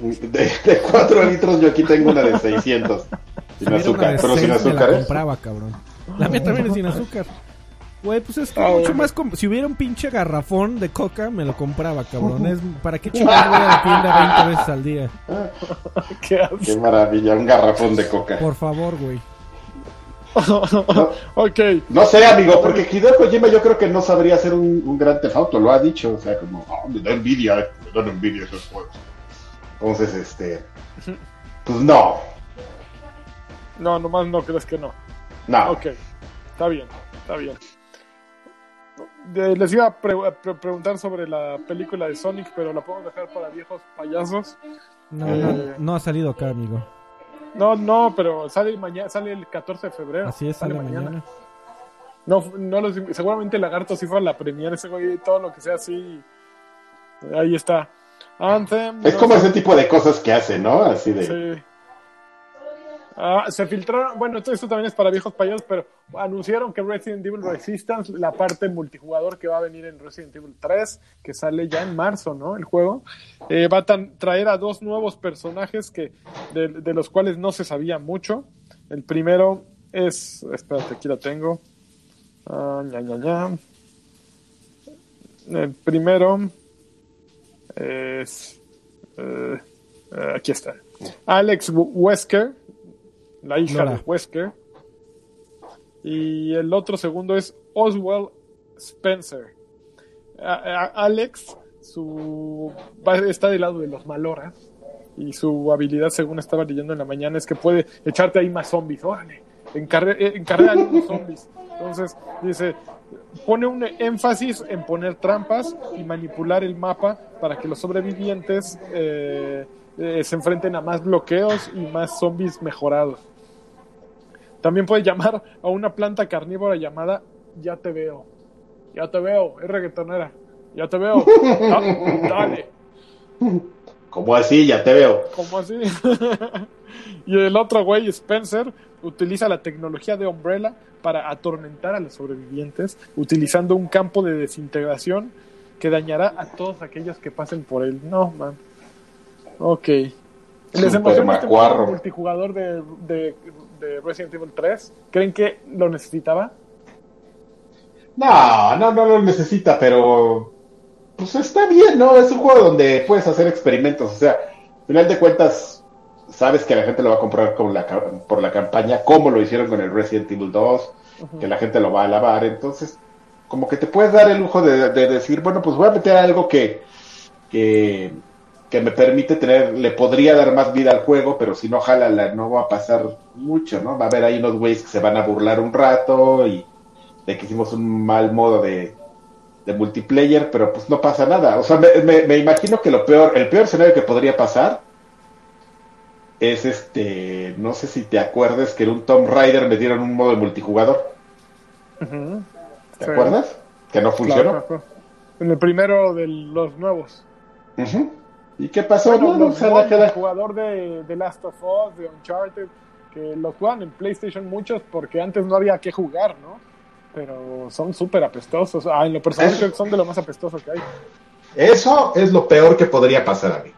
de, de 4 litros, yo aquí tengo una de 600. Sin azúcar, pero sin azúcar. La compraba, cabrón. La mía también es sin azúcar. Güey, pues es que ah, mucho más. Si hubiera un pinche garrafón de coca, me lo compraba, cabrón. Es, ¿Para qué chingados voy a la tienda 20 veces al día? ¿Qué, qué maravilla, un garrafón de coca. Por favor, güey. No, ok. No sé, amigo, porque Hideo Kojima yo creo que no sabría hacer un, un gran tefauto, lo ha dicho. O sea, como, oh, me da envidia, me dan envidia esos juegos. Entonces, este. Pues no. No, nomás no crees que no. No. Ok, está bien, está bien. les iba a preguntar sobre la película de Sonic, pero la podemos dejar para viejos payasos. No, no, no ha salido acá, amigo. No, no, pero sale mañana, sale el 14 de febrero. Así es, sale, mañana. No, no los, seguramente Lagarto sí fue a la premiere ese güey, todo lo que sea así. Ahí está. Anthem. Es como ese tipo de cosas que hace, ¿no? Así de. Sí. Ah, se filtraron, bueno, esto, también es para viejos payasos, pero anunciaron que Resident Evil Resistance, la parte multijugador que va a venir en Resident Evil 3, que sale ya en marzo, ¿no? El juego, eh, va a traer a dos nuevos personajes que de, los cuales no se sabía mucho. El primero es, espérate, aquí lo tengo. Ah, El primero es, eh, eh, aquí está. Alex Wesker, la hija de Wesker. Y el otro segundo es Oswald Spencer. Alex su, está del lado de los maloras. Y su habilidad, según estaba leyendo en la mañana, es que puede echarte ahí más zombies. Órale, encargar a zombies. Entonces, dice, pone un énfasis en poner trampas y manipular el mapa para que los sobrevivientes eh, eh, se enfrenten a más bloqueos y más zombies mejorados. También puede llamar a una planta carnívora llamada Ya te veo. Ya te veo, es reggaetonera. Ya te veo. dale. ¿Cómo así? Ya te veo. ¿Cómo así? y el otro güey, Spencer, utiliza la tecnología de Umbrella para atormentar a los sobrevivientes, utilizando un campo de desintegración que dañará a todos aquellos que pasen por él. No, man. Ok. ¿Les emociona este multijugador de, de, de Resident Evil 3? ¿Creen que lo necesitaba? No, no, no lo necesita, pero pues está bien, ¿no? Es un juego donde puedes hacer experimentos, o sea, al final de cuentas sabes que la gente lo va a comprar con la, por la campaña, como lo hicieron con el Resident Evil 2, que la gente lo va a alabar, entonces como que te puedes dar el lujo de, de decir, bueno, pues voy a meter algo que, que que me permite tener, le podría dar más vida al juego, pero si no jala, no va a pasar mucho, ¿no? Va a haber ahí unos güeyes que se van a burlar un rato y de que hicimos un mal modo de, de multiplayer, pero pues no pasa nada. O sea, me, me, imagino que lo peor, el peor escenario que podría pasar es este, no sé si te acuerdas que en un Tomb Raider me dieron un modo de multijugador. ¿Te acuerdas? Que no funcionó. En el primero de los nuevos. ¿Y qué pasó? no, los el jugador de, de, Last of Us, de Uncharted, que lo juegan en PlayStation muchos porque antes no había que jugar, ¿no? Pero son súper apestosos. Ah, en lo personal creo que son de lo más apestosos que hay. Eso es lo peor que podría pasar a mí.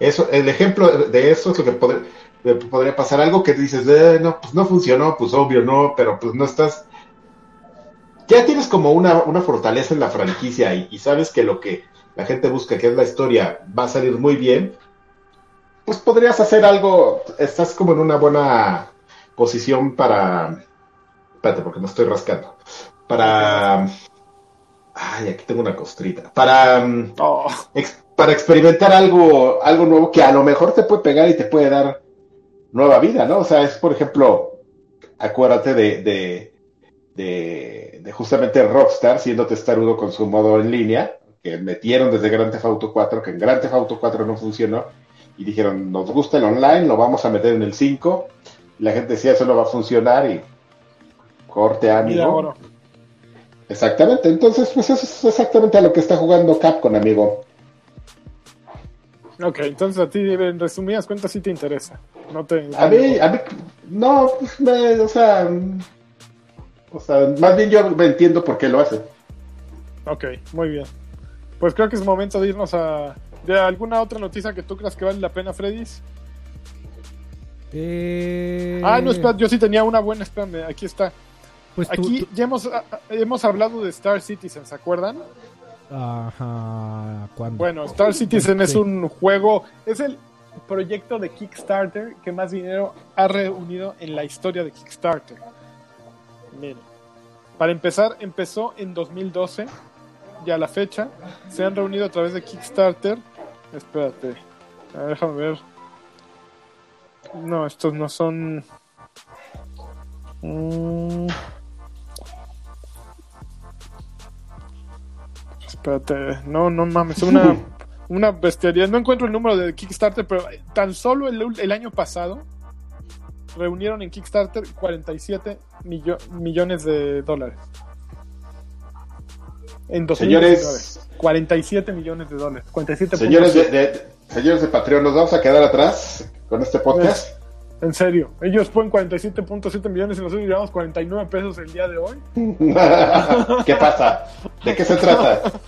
Eso, el ejemplo de eso es lo que podría pasar. Algo que dices, eh, no, pues no funcionó, pues obvio no, pero pues no estás... Ya tienes como una, una fortaleza en la franquicia y sabes que lo que la gente busca que es la historia, va a salir muy bien, pues podrías hacer algo, estás como en una buena posición para... Espérate, porque me estoy rascando. Para... Ay, aquí tengo una costrita. Para... Oh. para experimentar algo, algo nuevo que a lo mejor te puede pegar y te puede dar nueva vida, ¿no? O sea, es por ejemplo, acuérdate de, de, de, de justamente Rockstar siendo testarudo con su modo en línea que metieron desde Grand Theft Auto 4, que en Grand Theft Auto 4 no funcionó, y dijeron, nos gusta el online, lo vamos a meter en el 5, y la gente decía, eso no va a funcionar, y corte amigo. Exactamente, entonces pues eso es exactamente a lo que está jugando Capcom, amigo. Ok, entonces a ti, en resumidas cuentas, sí te interesa. No te... A mí, a mí, no, pues me, o sea, o sea, más bien yo me entiendo por qué lo hace. Ok, muy bien. Pues creo que es momento de irnos a... ¿De alguna otra noticia que tú creas que vale la pena, Freddy? Eh... Ah, no, espera, yo sí tenía una buena, espérame, aquí está. Pues aquí ya hemos, hemos hablado de Star Citizen, ¿se acuerdan? Ajá. Bueno, Star Citizen es un juego, es el proyecto de Kickstarter que más dinero ha reunido en la historia de Kickstarter. Miren, para empezar, empezó en 2012, ya la fecha, se han reunido a través de Kickstarter. Espérate, déjame ver. No, estos no son. Mm. Espérate, no, no mames, una, una bestialidad. No encuentro el número de Kickstarter, pero tan solo el, año pasado reunieron en Kickstarter 47 millones de dólares. En 2019. Señores, 47 millones de dólares. 47 señores, de, señores de Patreon, ¿nos vamos a quedar atrás con este podcast? En serio, ellos ponen 47.7 millones y nosotros llevamos 49 pesos el día de hoy. ¿Qué pasa? ¿De qué se trata?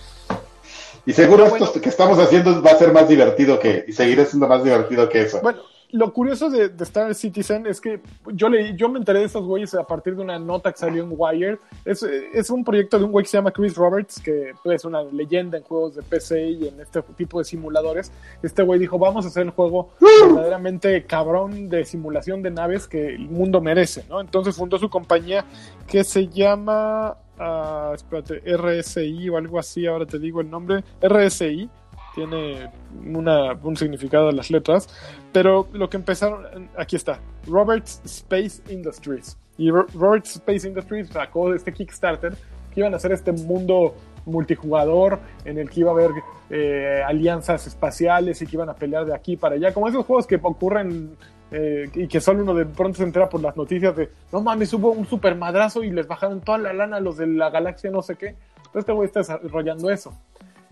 Y seguro esto que estamos haciendo va a ser más divertido que, y seguirá siendo más divertido que eso. Bueno, lo curioso de, Star Citizen es que yo leí, yo me enteré de estos güeyes a partir de una nota que salió en Wired. Es, es un proyecto de un güey que se llama Chris Roberts, que pues, es una leyenda en juegos de PC y en este tipo de simuladores. Este güey dijo, vamos a hacer el juego verdaderamente cabrón de simulación de naves que el mundo merece, ¿no? Entonces fundó su compañía que se llama, uh, espérate, RSI o algo así, ahora te digo el nombre, RSI tiene una, un significado las letras, pero lo que empezaron, aquí está, Roberts Space Industries. Y Roberts Space Industries sacó este Kickstarter que iban a hacer este mundo multijugador en el que iba a haber eh, alianzas espaciales y que iban a pelear de aquí para allá, como esos juegos que ocurren eh, y que solo uno de pronto se entera por las noticias de no mames, hubo un super madrazo y les bajaron toda la lana a los de la galaxia no sé qué. Entonces este güey está desarrollando eso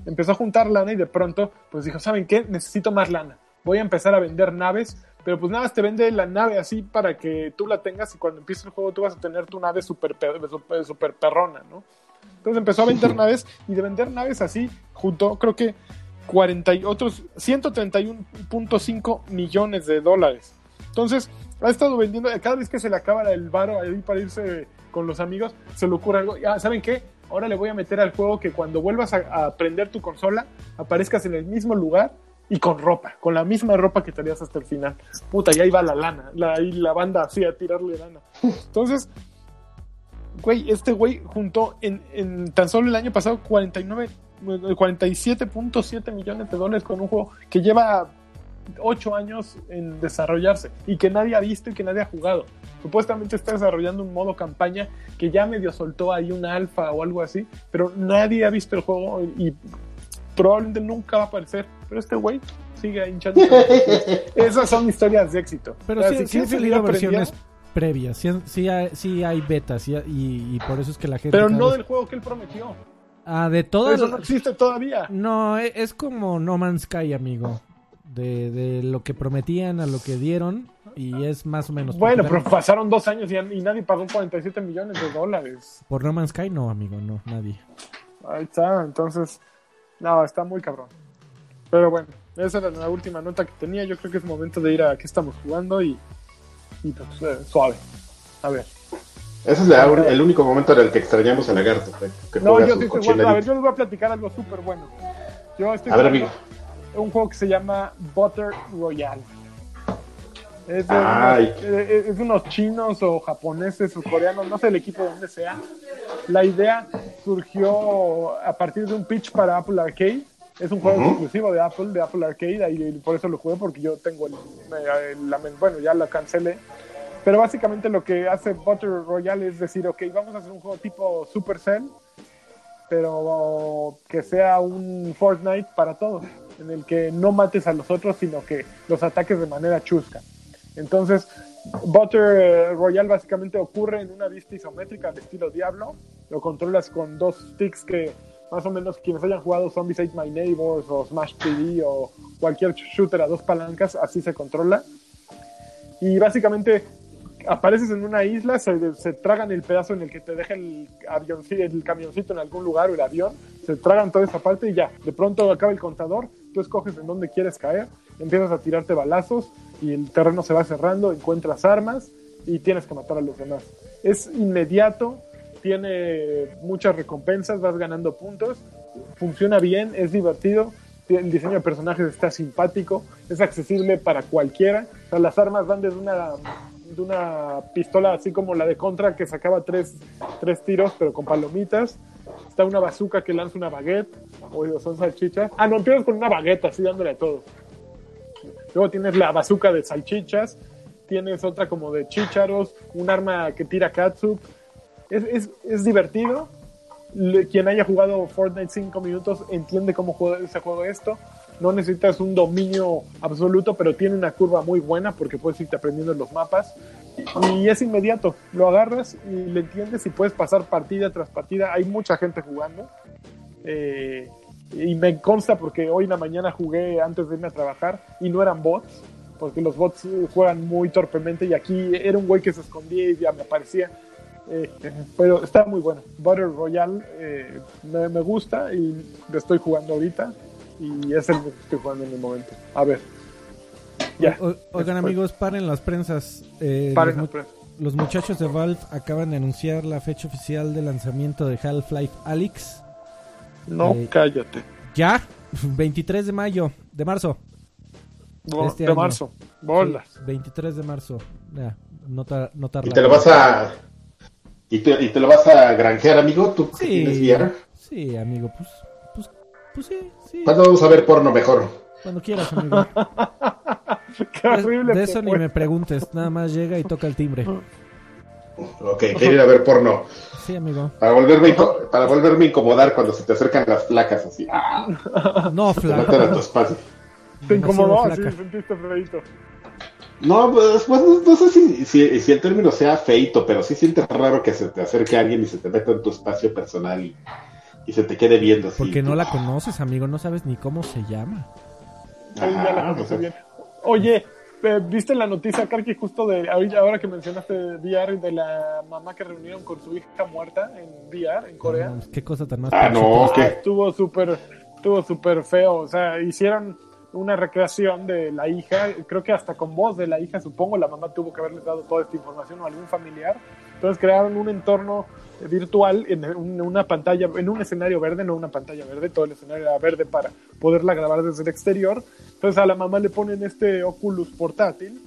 empezó a juntar lana y de pronto, pues dijo, ¿saben qué? Necesito más lana. Voy a empezar a vender naves, pero pues nada más te vende la nave así para que tú la tengas y cuando empiece el juego tú vas a tener tu nave super, super, perrona, ¿no? Entonces empezó a vender naves y de vender naves así, junto creo que 40 y otros 131.5 millones de dólares. Entonces, ha estado vendiendo, cada vez que se le acaba el varo ahí para irse con los amigos, se le ocurre algo, ya, ¿saben qué? Ahora le voy a meter al juego que cuando vuelvas a, prender tu consola, aparezcas en el mismo lugar y con ropa, con la misma ropa que tenías hasta el final. Puta, y ahí va la lana, la, la banda así a tirarle lana. Entonces, güey, este güey juntó en, tan solo el año pasado 49, 47.7 millones de dólares con un juego que lleva 8 años en desarrollarse y que nadie ha visto y que nadie ha jugado. Supuestamente está desarrollando un modo campaña que ya medio soltó ahí una alfa o algo así, pero nadie ha visto el juego y probablemente nunca va a aparecer. Pero este güey sigue hinchando. Esas son historias de éxito. Pero si, sí, han salido versiones previas, sí, hay, hay betas y, por eso es que la gente... Pero no del juego que él prometió. Ah, de todas. Eso no existe todavía. No, e, es como No Man's Sky, amigo. De, de lo que prometían a lo que dieron y es más o menos. Bueno, pero pasaron dos años y, nadie pagó 47 millones de dólares. Por No Man's Sky, no, amigo, no, nadie. Ahí está, entonces. No, está muy cabrón. Pero bueno, esa era la última nota que tenía. Yo creo que es momento de ir a qué estamos jugando y. y pues, eh, suave. A ver. Ese es el único momento en el que extrañamos a Lagarto. Que no, yo estoy jugando. A ver, yo les voy a platicar algo súper bueno. Yo estoy a ver, amigo. Un juego que se llama Butter Royale. Es de, unos, eh, es unos, chinos o japoneses o coreanos, no sé el equipo de donde sea. La idea surgió a partir de un pitch para Apple Arcade. Es un juego exclusivo de Apple, de Apple Arcade, y por eso lo jugué, porque yo tengo el, bueno, ya la cancelé. Pero básicamente lo que hace Butter Royale es decir, ok, vamos a hacer un juego tipo Supercell, pero que sea un Fortnite para todos, en el que no mates a los otros, sino que los ataques de manera chusca. Entonces, Butter eh, Royale básicamente ocurre en una vista isométrica al estilo Diablo. Lo controlas con dos sticks que más o menos quienes hayan jugado Zombies Ate My Neighbors o Smash TV o cualquier shooter a dos palancas, así se controla. Y básicamente apareces en una isla, se, tragan el pedazo en el que te deja el, el camioncito en algún lugar o el avión, se tragan toda esa parte y ya, de pronto acaba el contador, tú escoges en dónde quieres caer, empiezas a tirarte balazos y el terreno se va cerrando, encuentras armas y tienes que matar a los demás. Es inmediato, tiene muchas recompensas, vas ganando puntos, funciona bien, es divertido, el diseño de personajes está simpático, es accesible para cualquiera. O sea, las armas van desde una, de una pistola así como la de Contra que sacaba tres, tres tiros pero con palomitas. Está una bazooka que lanza una baguette, o son salchichas. Ah, no, empiezas con una baguette así dándole a todo. Luego tienes la bazooka de salchichas, tienes otra como de chícharos, un arma que tira katsup. Es, es, es divertido, quien haya jugado Fortnite 5 minutos entiende cómo se juega esto. No necesitas un dominio absoluto, pero tiene una curva muy buena porque puedes irte aprendiendo los mapas. Y es inmediato. Lo agarras y le entiendes y puedes pasar partida tras partida. Hay mucha gente jugando. Eh, y me consta porque hoy en la mañana jugué antes de irme a trabajar y no eran bots, porque los bots juegan muy torpemente y aquí era un güey que se escondía y ya me aparecía eh, pero está muy bueno. Butter Royale eh, me, gusta y lo estoy jugando ahorita. Y es el que estoy jugando en el momento. A ver. Ya. oigan, amigos, paren las prensas. Eh, los, muchachos de Valve acaban de anunciar la fecha oficial de lanzamiento de Half-Life Alyx. No, cállate. Ya, 23 de mayo, de marzo. de, este marzo, bolas. 23 de marzo. Ya, y te lo vas a ¿Y te, ¿Y te, lo vas a granjear, amigo? ¿Tú sí, tienes VR? Sí, amigo, pues, pues, pues sí, sí. ¿Cuándo vamos a ver porno mejor? Cuando quieras, amigo. Qué horrible. De, eso ni me preguntes, nada más llega y toca el timbre. Ok, quiero ir a ver porno. Sí, amigo. Para volverme, para volverme a incomodar cuando se te acercan las flacas así. ¡Ah! No, flaca. Te, te incomodó, así, sentiste feito. No, pues, pues no, sé si, si, el término sea feito, pero sí sientes raro que se te acerque alguien y se te meta en tu espacio personal y, se te quede viendo. Así. Porque no la conoces, amigo, no sabes ni cómo se llama. Oye, ¿viste la noticia, Karki, justo de ahora que mencionaste VR de la mamá que reunieron con su hija muerta en VR en Corea? qué cosa tan más. Ah, no, que estuvo súper, estuvo súper feo. O sea, hicieron una recreación de la hija, creo que hasta con voz de la hija, supongo, la mamá tuvo que haberles dado toda esta información o algún familiar. Entonces crearon un entorno virtual en una pantalla, en un escenario verde, no una pantalla verde, todo el escenario era verde para poderla grabar desde el exterior. Entonces a la mamá le ponen este Oculus portátil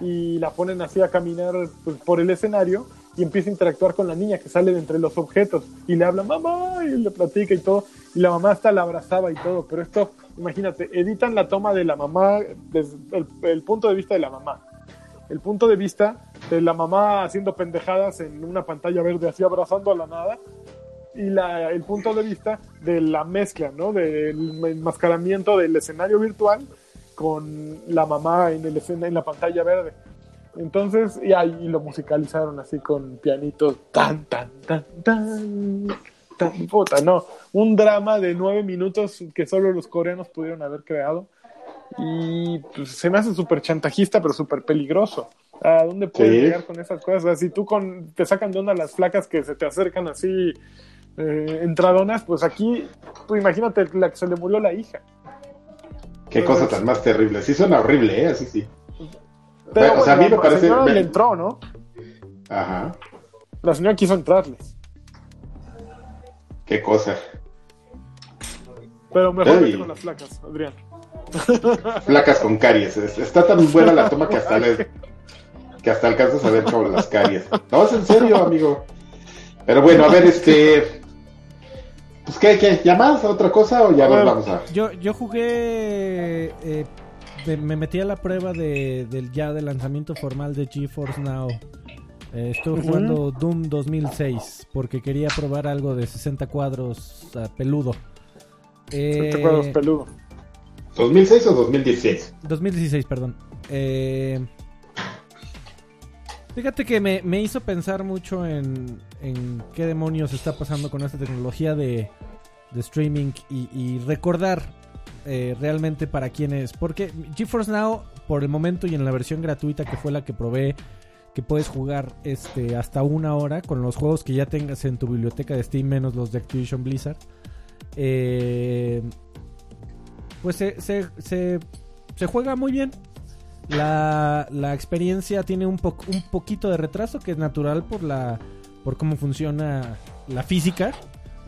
y la ponen así a caminar pues, por el escenario y empieza a interactuar con la niña que sale de entre los objetos y le habla mamá y le platica y todo y la mamá hasta la abrazaba y todo, pero esto imagínate, editan la toma de la mamá desde el, punto de vista de la mamá. El punto de vista de la mamá haciendo pendejadas en una pantalla verde, así abrazando a la nada. Y la, el punto de vista de la mezcla, ¿no? Del enmascaramiento del escenario virtual con la mamá en, el, en la pantalla verde. Entonces, y ahí lo musicalizaron así con pianitos tan, tan, tan, tan puta, no. Un drama de nueve minutos que solo los coreanos pudieron haber creado. Y pues, se me hace súper chantajista, pero súper peligroso. ¿A dónde puedes llegar con esas cosas? si tú con, te sacan de onda las flacas que se te acercan así eh, entradonas, pues aquí, pues imagínate la que se le murió la hija. Qué cosa tan más terrible. Sí suena horrible, ¿eh? Así sí. Pero, o sea, a mí me parece... La señora le entró, ¿no? Ajá. La señora quiso entrarles. Qué cosa. Pero mejor que con las flacas, Adrián. Flacas con caries. Está tan buena la toma que hasta que hasta alcanzas a ver como las caries. No, es en serio, amigo. Pero bueno, a ver, este. Pues, ¿qué, qué? ¿Ya más? ¿Otra cosa o ya nos vamos a.? Yo, yo jugué. Eh, me metí a la prueba de, del ya de lanzamiento formal de GeForce Now. Eh, estuve jugando Doom 2006 porque quería probar algo de 60 cuadros peludo. 60 eh, cuadros peludo. ¿2006 o 2016? 2016, perdón. Eh, fíjate que me, me, hizo pensar mucho en, en qué demonios está pasando con esta tecnología de, de streaming y, recordar eh, realmente para quién es. Porque GeForce Now, por el momento y en la versión gratuita que fue la que probé, que puedes jugar este hasta una hora con los juegos que ya tengas en tu biblioteca de Steam, menos los de Activision Blizzard. Eh, pues se, se, se, juega muy bien. La, la experiencia tiene un, un poquito de retraso, que es natural por, la, por cómo funciona la física.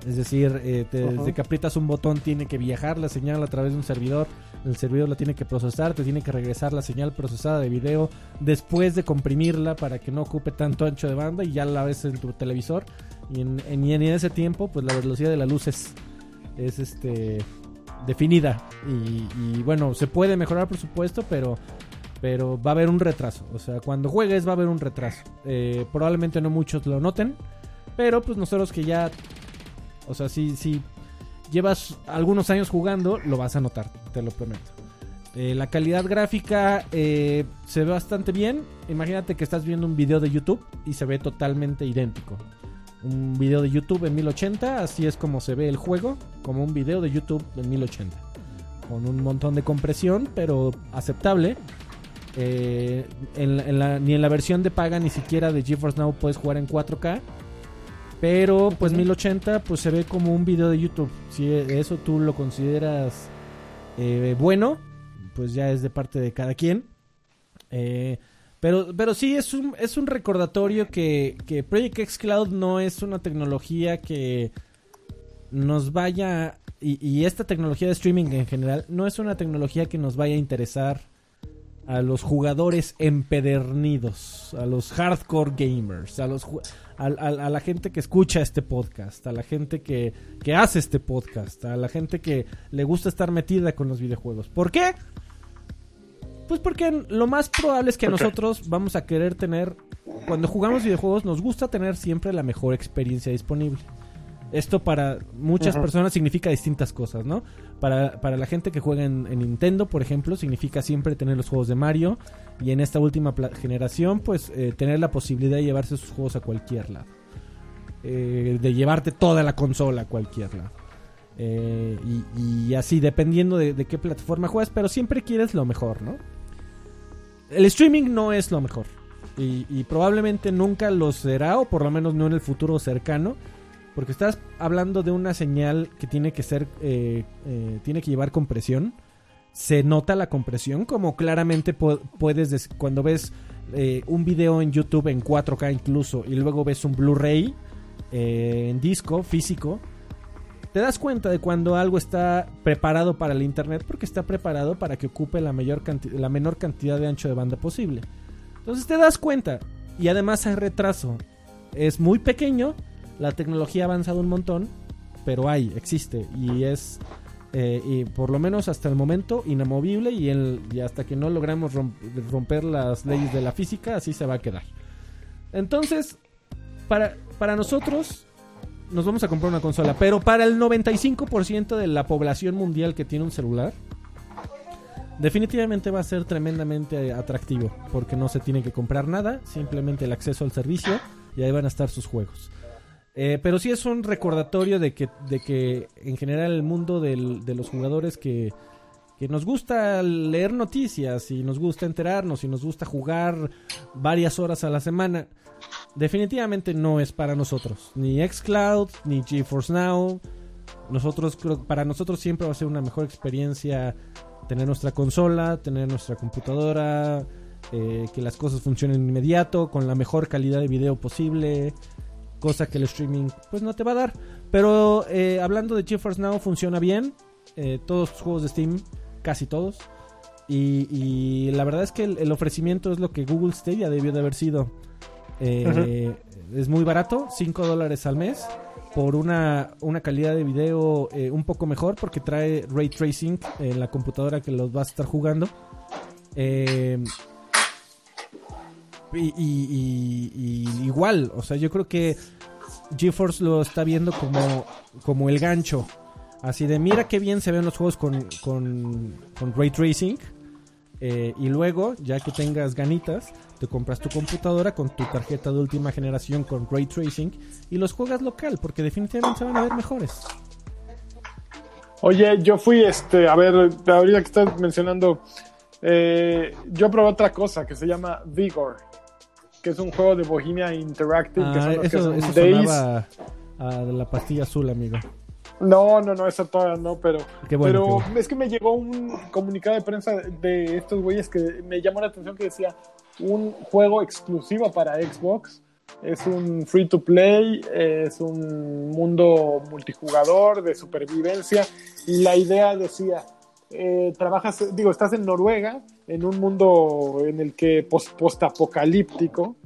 Es decir, eh, desde que aprietas un botón tiene que viajar la señal a través de un servidor. El servidor la tiene que procesar, te tiene que regresar la señal procesada de video después de comprimirla para que no ocupe tanto ancho de banda y ya la ves en tu televisor. Y en, en, en ese tiempo, pues la velocidad de la luz es, es este definida. Y, bueno, se puede mejorar por supuesto, pero, pero va a haber un retraso. O sea, cuando juegues va a haber un retraso. Eh, probablemente no muchos lo noten, pero pues nosotros que ya... O sea, si, si llevas algunos años jugando, lo vas a notar, te lo prometo. Eh, la calidad gráfica eh, se ve bastante bien. Imagínate que estás viendo un video de YouTube y se ve totalmente idéntico un video de YouTube en 1080, así es como se ve el juego, como un video de YouTube en 1080. Con un montón de compresión, pero aceptable. Eh, ni en la versión de paga ni siquiera de GeForce Now puedes jugar en 4K. Pero pues 1080 pues se ve como un video de YouTube. Si eso tú lo consideras eh, bueno, pues ya es de parte de cada quien. Eh, pero, pero sí es un, es un recordatorio que, que Project X Cloud no es una tecnología que nos vaya. Y, esta tecnología de streaming en general no es una tecnología que nos vaya a interesar a los jugadores empedernidos, a los hardcore gamers, a, los, a, a, la gente que escucha este podcast, a la gente que, que hace este podcast, a la gente que le gusta estar metida con los videojuegos. ¿Por qué? Pues porque lo más probable es que nosotros vamos a querer tener, cuando jugamos videojuegos, nos gusta tener siempre la mejor experiencia disponible. Esto para muchas personas significa distintas cosas, ¿no? Para, para la gente que juega en, Nintendo, por ejemplo, significa siempre tener los juegos de Mario. Y en esta última generación, pues eh, tener la posibilidad de llevarse sus juegos a cualquier lado. Eh, de llevarte toda la consola a cualquier lado. Eh, y, así, dependiendo de, de, qué plataforma juegas, pero siempre quieres lo mejor, ¿no? el streaming no es lo mejor. Y, probablemente nunca lo será, o por lo menos no en el futuro cercano. Porque estás hablando de una señal que tiene que ser, eh, eh, tiene que llevar compresión. Se nota la compresión, como claramente puedes, cuando ves eh, un video en YouTube en 4K incluso, y luego ves un Blu-ray en disco físico, te das cuenta de cuando algo está preparado para el internet porque está preparado para que ocupe la, la menor cantidad de ancho de banda posible. Entonces te das cuenta y además hay retraso. Es muy pequeño, la tecnología ha avanzado un montón, pero hay, existe y es eh, y por lo menos hasta el momento inamovible y, hasta que no logramos romper las leyes de la física así se va a quedar. Entonces, para, para nosotros nos vamos a comprar una consola. Pero para el 95% de la población mundial que tiene un celular, definitivamente va a ser tremendamente atractivo. Porque no se tiene que comprar nada, simplemente el acceso al servicio y ahí van a estar sus juegos. Eh, pero sí es un recordatorio de que, de que en general el mundo de los jugadores que, que nos gusta leer noticias y nos gusta enterarnos y nos gusta jugar varias horas a la semana, definitivamente no es para nosotros. Ni Xcloud, ni GeForce Now. Nosotros, para nosotros siempre va a ser una mejor experiencia tener nuestra consola, tener nuestra computadora, eh, que las cosas funcionen inmediato, con la mejor calidad de video posible, cosa que el streaming pues no te va a dar. Pero eh, hablando de GeForce Now funciona bien, eh, todos los juegos de Steam, casi todos. Y, la verdad es que el, el, ofrecimiento es lo que Google Stadia debió de haber sido. Eh, es muy barato, 5 dólares al mes por una, una calidad de video eh, un poco mejor porque trae ray tracing en la computadora que los vas a estar jugando. Eh, y, igual, o sea, yo creo que GeForce lo está viendo como, como el gancho. Así de, mira qué bien se ven los juegos con, con, ray tracing. y luego, ya que tengas ganitas, te compras tu computadora con tu tarjeta de última generación con ray tracing y los juegas local porque definitivamente se van a ver mejores. Oye, yo fui, este, a ver, ahorita que estás mencionando, eh, yo probé otra cosa que se llama Vigor, que es un juego de Bohemia Interactive. que ah, son eso, que eso sonaba a la pastilla azul, amigo. No, no, no, eso todavía no, pero, bueno, pero es que me llegó un comunicado de prensa de estos güeyes que me llamó la atención que decía un juego exclusivo para Xbox. Es un free to play, es un mundo multijugador de supervivencia y la idea decía, eh, trabajas, digo, estás en Noruega, en un mundo en el que post-apocalíptico,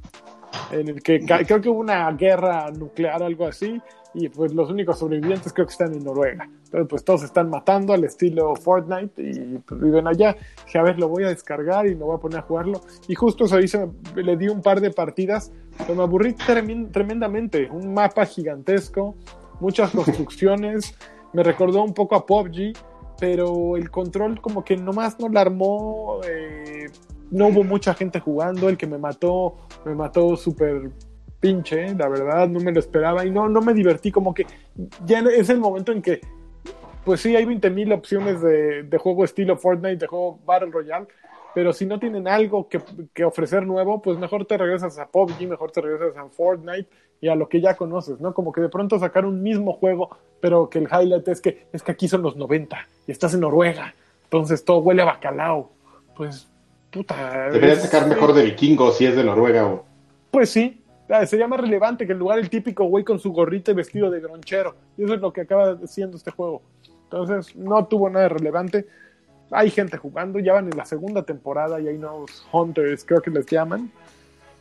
en el que creo que hubo una guerra nuclear, algo así, y pues los únicos sobrevivientes creo que están en Noruega. Entonces pues todos están matando al estilo Fortnite y pues, viven allá. Dije, a ver, lo voy a descargar y me voy a poner a jugarlo. Y justo eso hice, le di un par de partidas, pero me aburrí tremendamente. Un mapa gigantesco, muchas construcciones, me recordó un poco a PUBG, pero el control como que nomás no la armó. Eh, no hubo mucha gente jugando, el que me mató, me mató súper pinche, la verdad, no me lo esperaba y no, no me divertí, como que ya es el momento en que, pues sí, hay 20.000 opciones de, juego estilo Fortnite, de juego Battle Royale, pero si no tienen algo que, que, ofrecer nuevo, pues mejor te regresas a PUBG, mejor te regresas a Fortnite y a lo que ya conoces, ¿no? Como que de pronto sacar un mismo juego, pero que el highlight es que, es que aquí son los 90 y estás en Noruega, entonces todo huele a bacalao, pues puta. Deberías sacar mejor de vikingos si es de Noruega o... Pues sí, Ah, sería más relevante que el lugar el típico güey con su gorrita y vestido de gronchero. Y eso es lo que acaba siendo este juego. Entonces, no tuvo nada de relevante. Hay gente jugando, ya van en la segunda temporada y hay nuevos Hunters, creo que les llaman.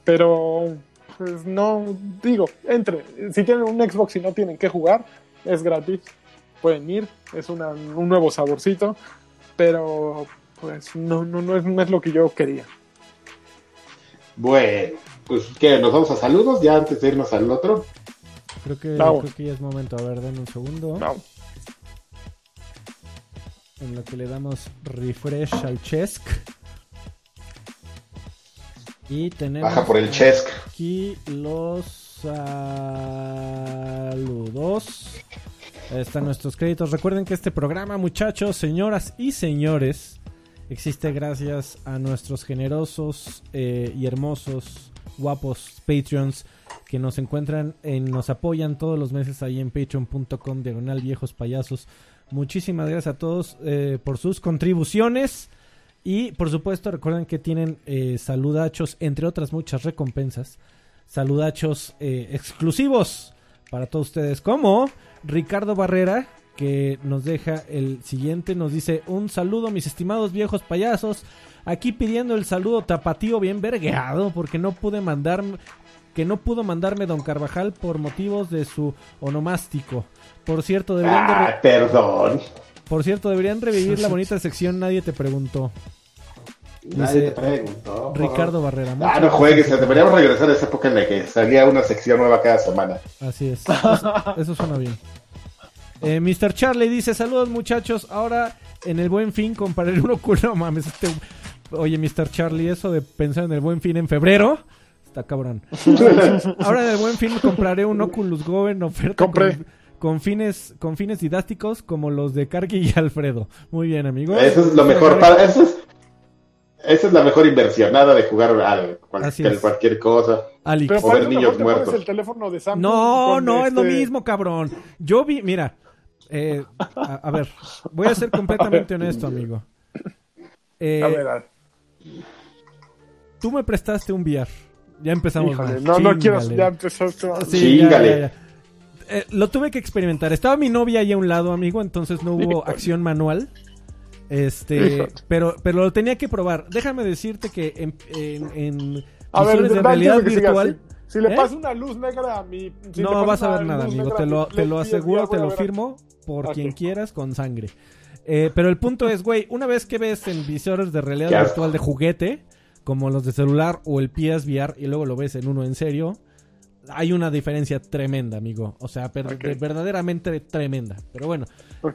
Pero, pues no, digo, entre. Si tienen un Xbox y no tienen que jugar, es gratis. Pueden ir, es una, un nuevo saborcito. Pero, pues no, no, no, es, no es lo que yo quería. Bueno, pues que nos vamos a saludos ya antes de irnos al otro. Creo que, creo que ya es momento. A ver, den un segundo. En lo que le damos refresh al Chesk. Y tenemos Baja por el Chesk. aquí los saludos. Ahí están nuestros créditos. Recuerden que este programa, muchachos, señoras y señores, existe gracias a nuestros generosos eh, y hermosos guapos Patreons que nos encuentran, en, nos apoyan todos los meses ahí en patreon.com diagonal viejos payasos. Muchísimas gracias a todos eh, por sus contribuciones. Y por supuesto recuerden que tienen eh, saludachos, entre otras muchas recompensas, saludachos eh, exclusivos para todos ustedes, como Ricardo Barrera, que nos deja el siguiente, nos dice un saludo mis estimados viejos payasos, aquí pidiendo el saludo tapatío bien vergueado porque no pude mandar que no pudo mandarme Don Carvajal por motivos de su onomástico. Por cierto, deberían ah, perdón. Por cierto, deberían revivir la bonita sección Nadie te preguntó. Nadie te preguntó. Ricardo Barrera. Ah, no juegues, deberíamos regresar a esa época en la que salía una sección nueva cada semana. Así es. eso suena bien. Eh, Mr. Charlie dice: Saludos, muchachos. Ahora en el buen fin compraré un oculo. Mames, este. Oye, Mr. Charlie, eso de pensar en el buen fin en febrero. Está cabrón. Ahora en el buen fin compraré un Oculus Go en oferta. Con, fines, con fines didácticos como los de Karki y Alfredo. Muy bien, amigo. Eso es lo mejor. Para, eso es, esa es la mejor inversión, nada de jugar a cualquier, cualquier cosa. o ver niños muertos. El teléfono de no, no, es lo este mismo, cabrón. Yo vi, mira, eh, a, ver, voy a ser completamente honesto, amigo. Eh, a ver, Tú me prestaste un VR. Ya empezamos. no, no quiero. Ya empezaste. Sí, eh, lo tuve que experimentar. Estaba mi novia ahí a un lado, amigo, entonces no hubo acción manual. Este, pero, pero lo tenía que probar. Déjame decirte que en, en, a ver, de realidad virtual. Si, le ¿Eh? pasa una luz negra a mi. no vas a ver nada, amigo. Te lo, te lo aseguro, te lo firmo por quien quieras con sangre. Eh, pero el punto es, güey, una vez que ves en visores de realidad virtual de juguete, como los de celular o el PSVR, y luego lo ves en uno en serio, hay una diferencia tremenda, amigo. O sea, verdaderamente tremenda. Pero bueno,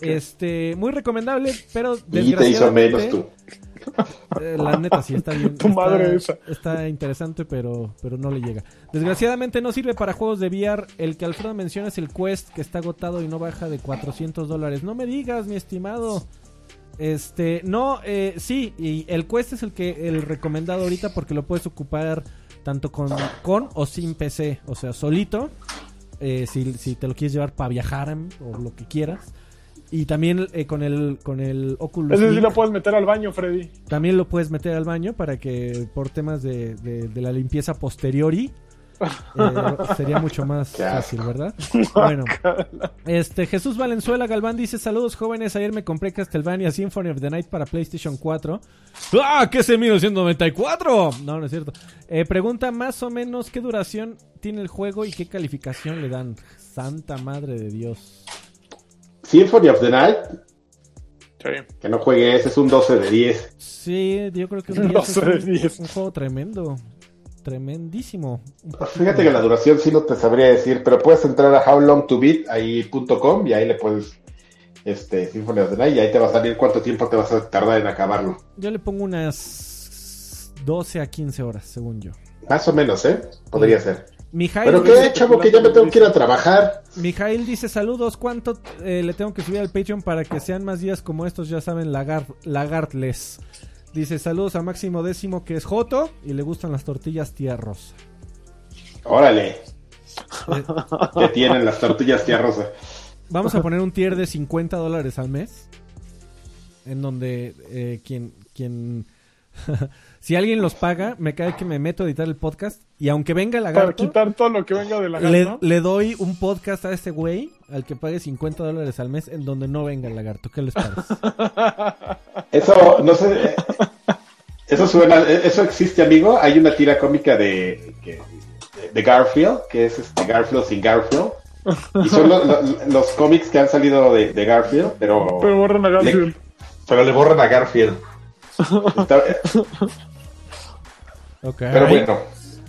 este, muy recomendable, pero Y te hizo menos tú. Eh, la neta sí está bien. tu está, madre esa. Está interesante, pero, pero no le llega. Desgraciadamente no sirve para juegos de VR. El que Alfredo menciona es el Quest, que está agotado y no baja de 400 dólares. No me digas, mi estimado. Este, no, eh, sí, y el Quest es el que el recomendado ahorita porque lo puedes ocupar tanto con, con o sin PC, o sea, solito, eh, si, si, te lo quieres llevar para viajar o lo que quieras. Y también eh, con el con el Oculus. Ese sí lo puedes meter al baño, Freddy. También lo puedes meter al baño para que por temas de, de la limpieza posteriori eh, sería mucho más fácil, ¿verdad? Bueno, este Jesús Valenzuela Galván dice: Saludos jóvenes. Ayer me compré Castlevania Symphony of the Night para PlayStation 4. ¡Ah! ¿Qué es el 1994? No, no es cierto. Eh, pregunta más o menos qué duración tiene el juego y qué calificación le dan. Santa madre de Dios. Symphony of the Night. Que no juegue ese, es un 12 de 10. Sí, yo creo que es un 12 de 10. un juego tremendo tremendísimo. Fíjate que la duración sí no te sabría decir, pero puedes entrar a howlongtobeat.com y ahí le puedes este Symphony of the Night y ahí te va a salir cuánto tiempo te vas a tardar en acabarlo. Yo le pongo unas 12 a 15 horas, según yo. Más o menos, ¿eh? Podría ser. Mijail ¿Pero qué, chavo? Que ya me tengo que ir a trabajar. Mijail dice, saludos, ¿cuánto eh, le tengo que subir al Patreon para que sean más días como estos? Ya saben, lagar, lagartles. Dice saludos a Máximo Décimo que es Joto y le gustan las tortillas rosa. Órale. Eh, ¿Qué tienen las tortillas tía rosa? Vamos a poner un tier de 50 dólares al mes. En donde eh, quien, quien si alguien los paga, me cae que me meto a editar el podcast. Y aunque venga la Para quitar todo lo que venga de la le, le doy un podcast a este güey, al que pague 50 dólares al mes, en donde no venga el lagarto. ¿Qué les parece? Eso, no sé. Eso suena. Eso existe, amigo. Hay una tira cómica de, de Garfield, que es este Garfield sin Garfield. Y son los cómics que han salido de, Garfield, pero. Pero borran a Garfield. pero le borran a Garfield. Pero bueno.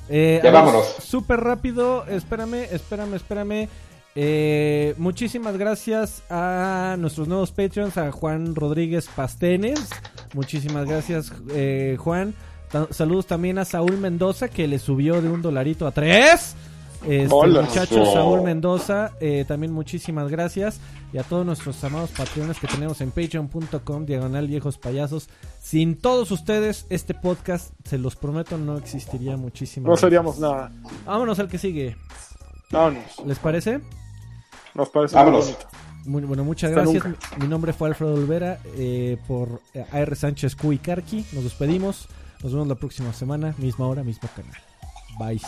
Eh, ya vámonos. Súper rápido. Espérame, espérame, espérame. Eh, muchísimas gracias a nuestros nuevos Patreons, a Juan Rodríguez Pastenes. Muchísimas gracias, eh, Juan. saludos también a Saúl Mendoza, que le subió de un dolarito a tres. Este, muchachos, Saúl Mendoza, eh, también muchísimas gracias y a todos nuestros amados patrones que tenemos en patreon.com diagonal viejos payasos. Sin todos ustedes, este podcast, se los prometo, no existiría muchísimo. No seríamos nada. Vámonos al que sigue. Vámonos. ¿Les parece? Nos parece Vámonos. Bueno, muchas gracias. Mi nombre fue Alfredo Olvera eh, por eh, AR Sánchez Q y Carqui. Nos despedimos. Nos vemos la próxima semana, misma hora, mismo canal. Bye.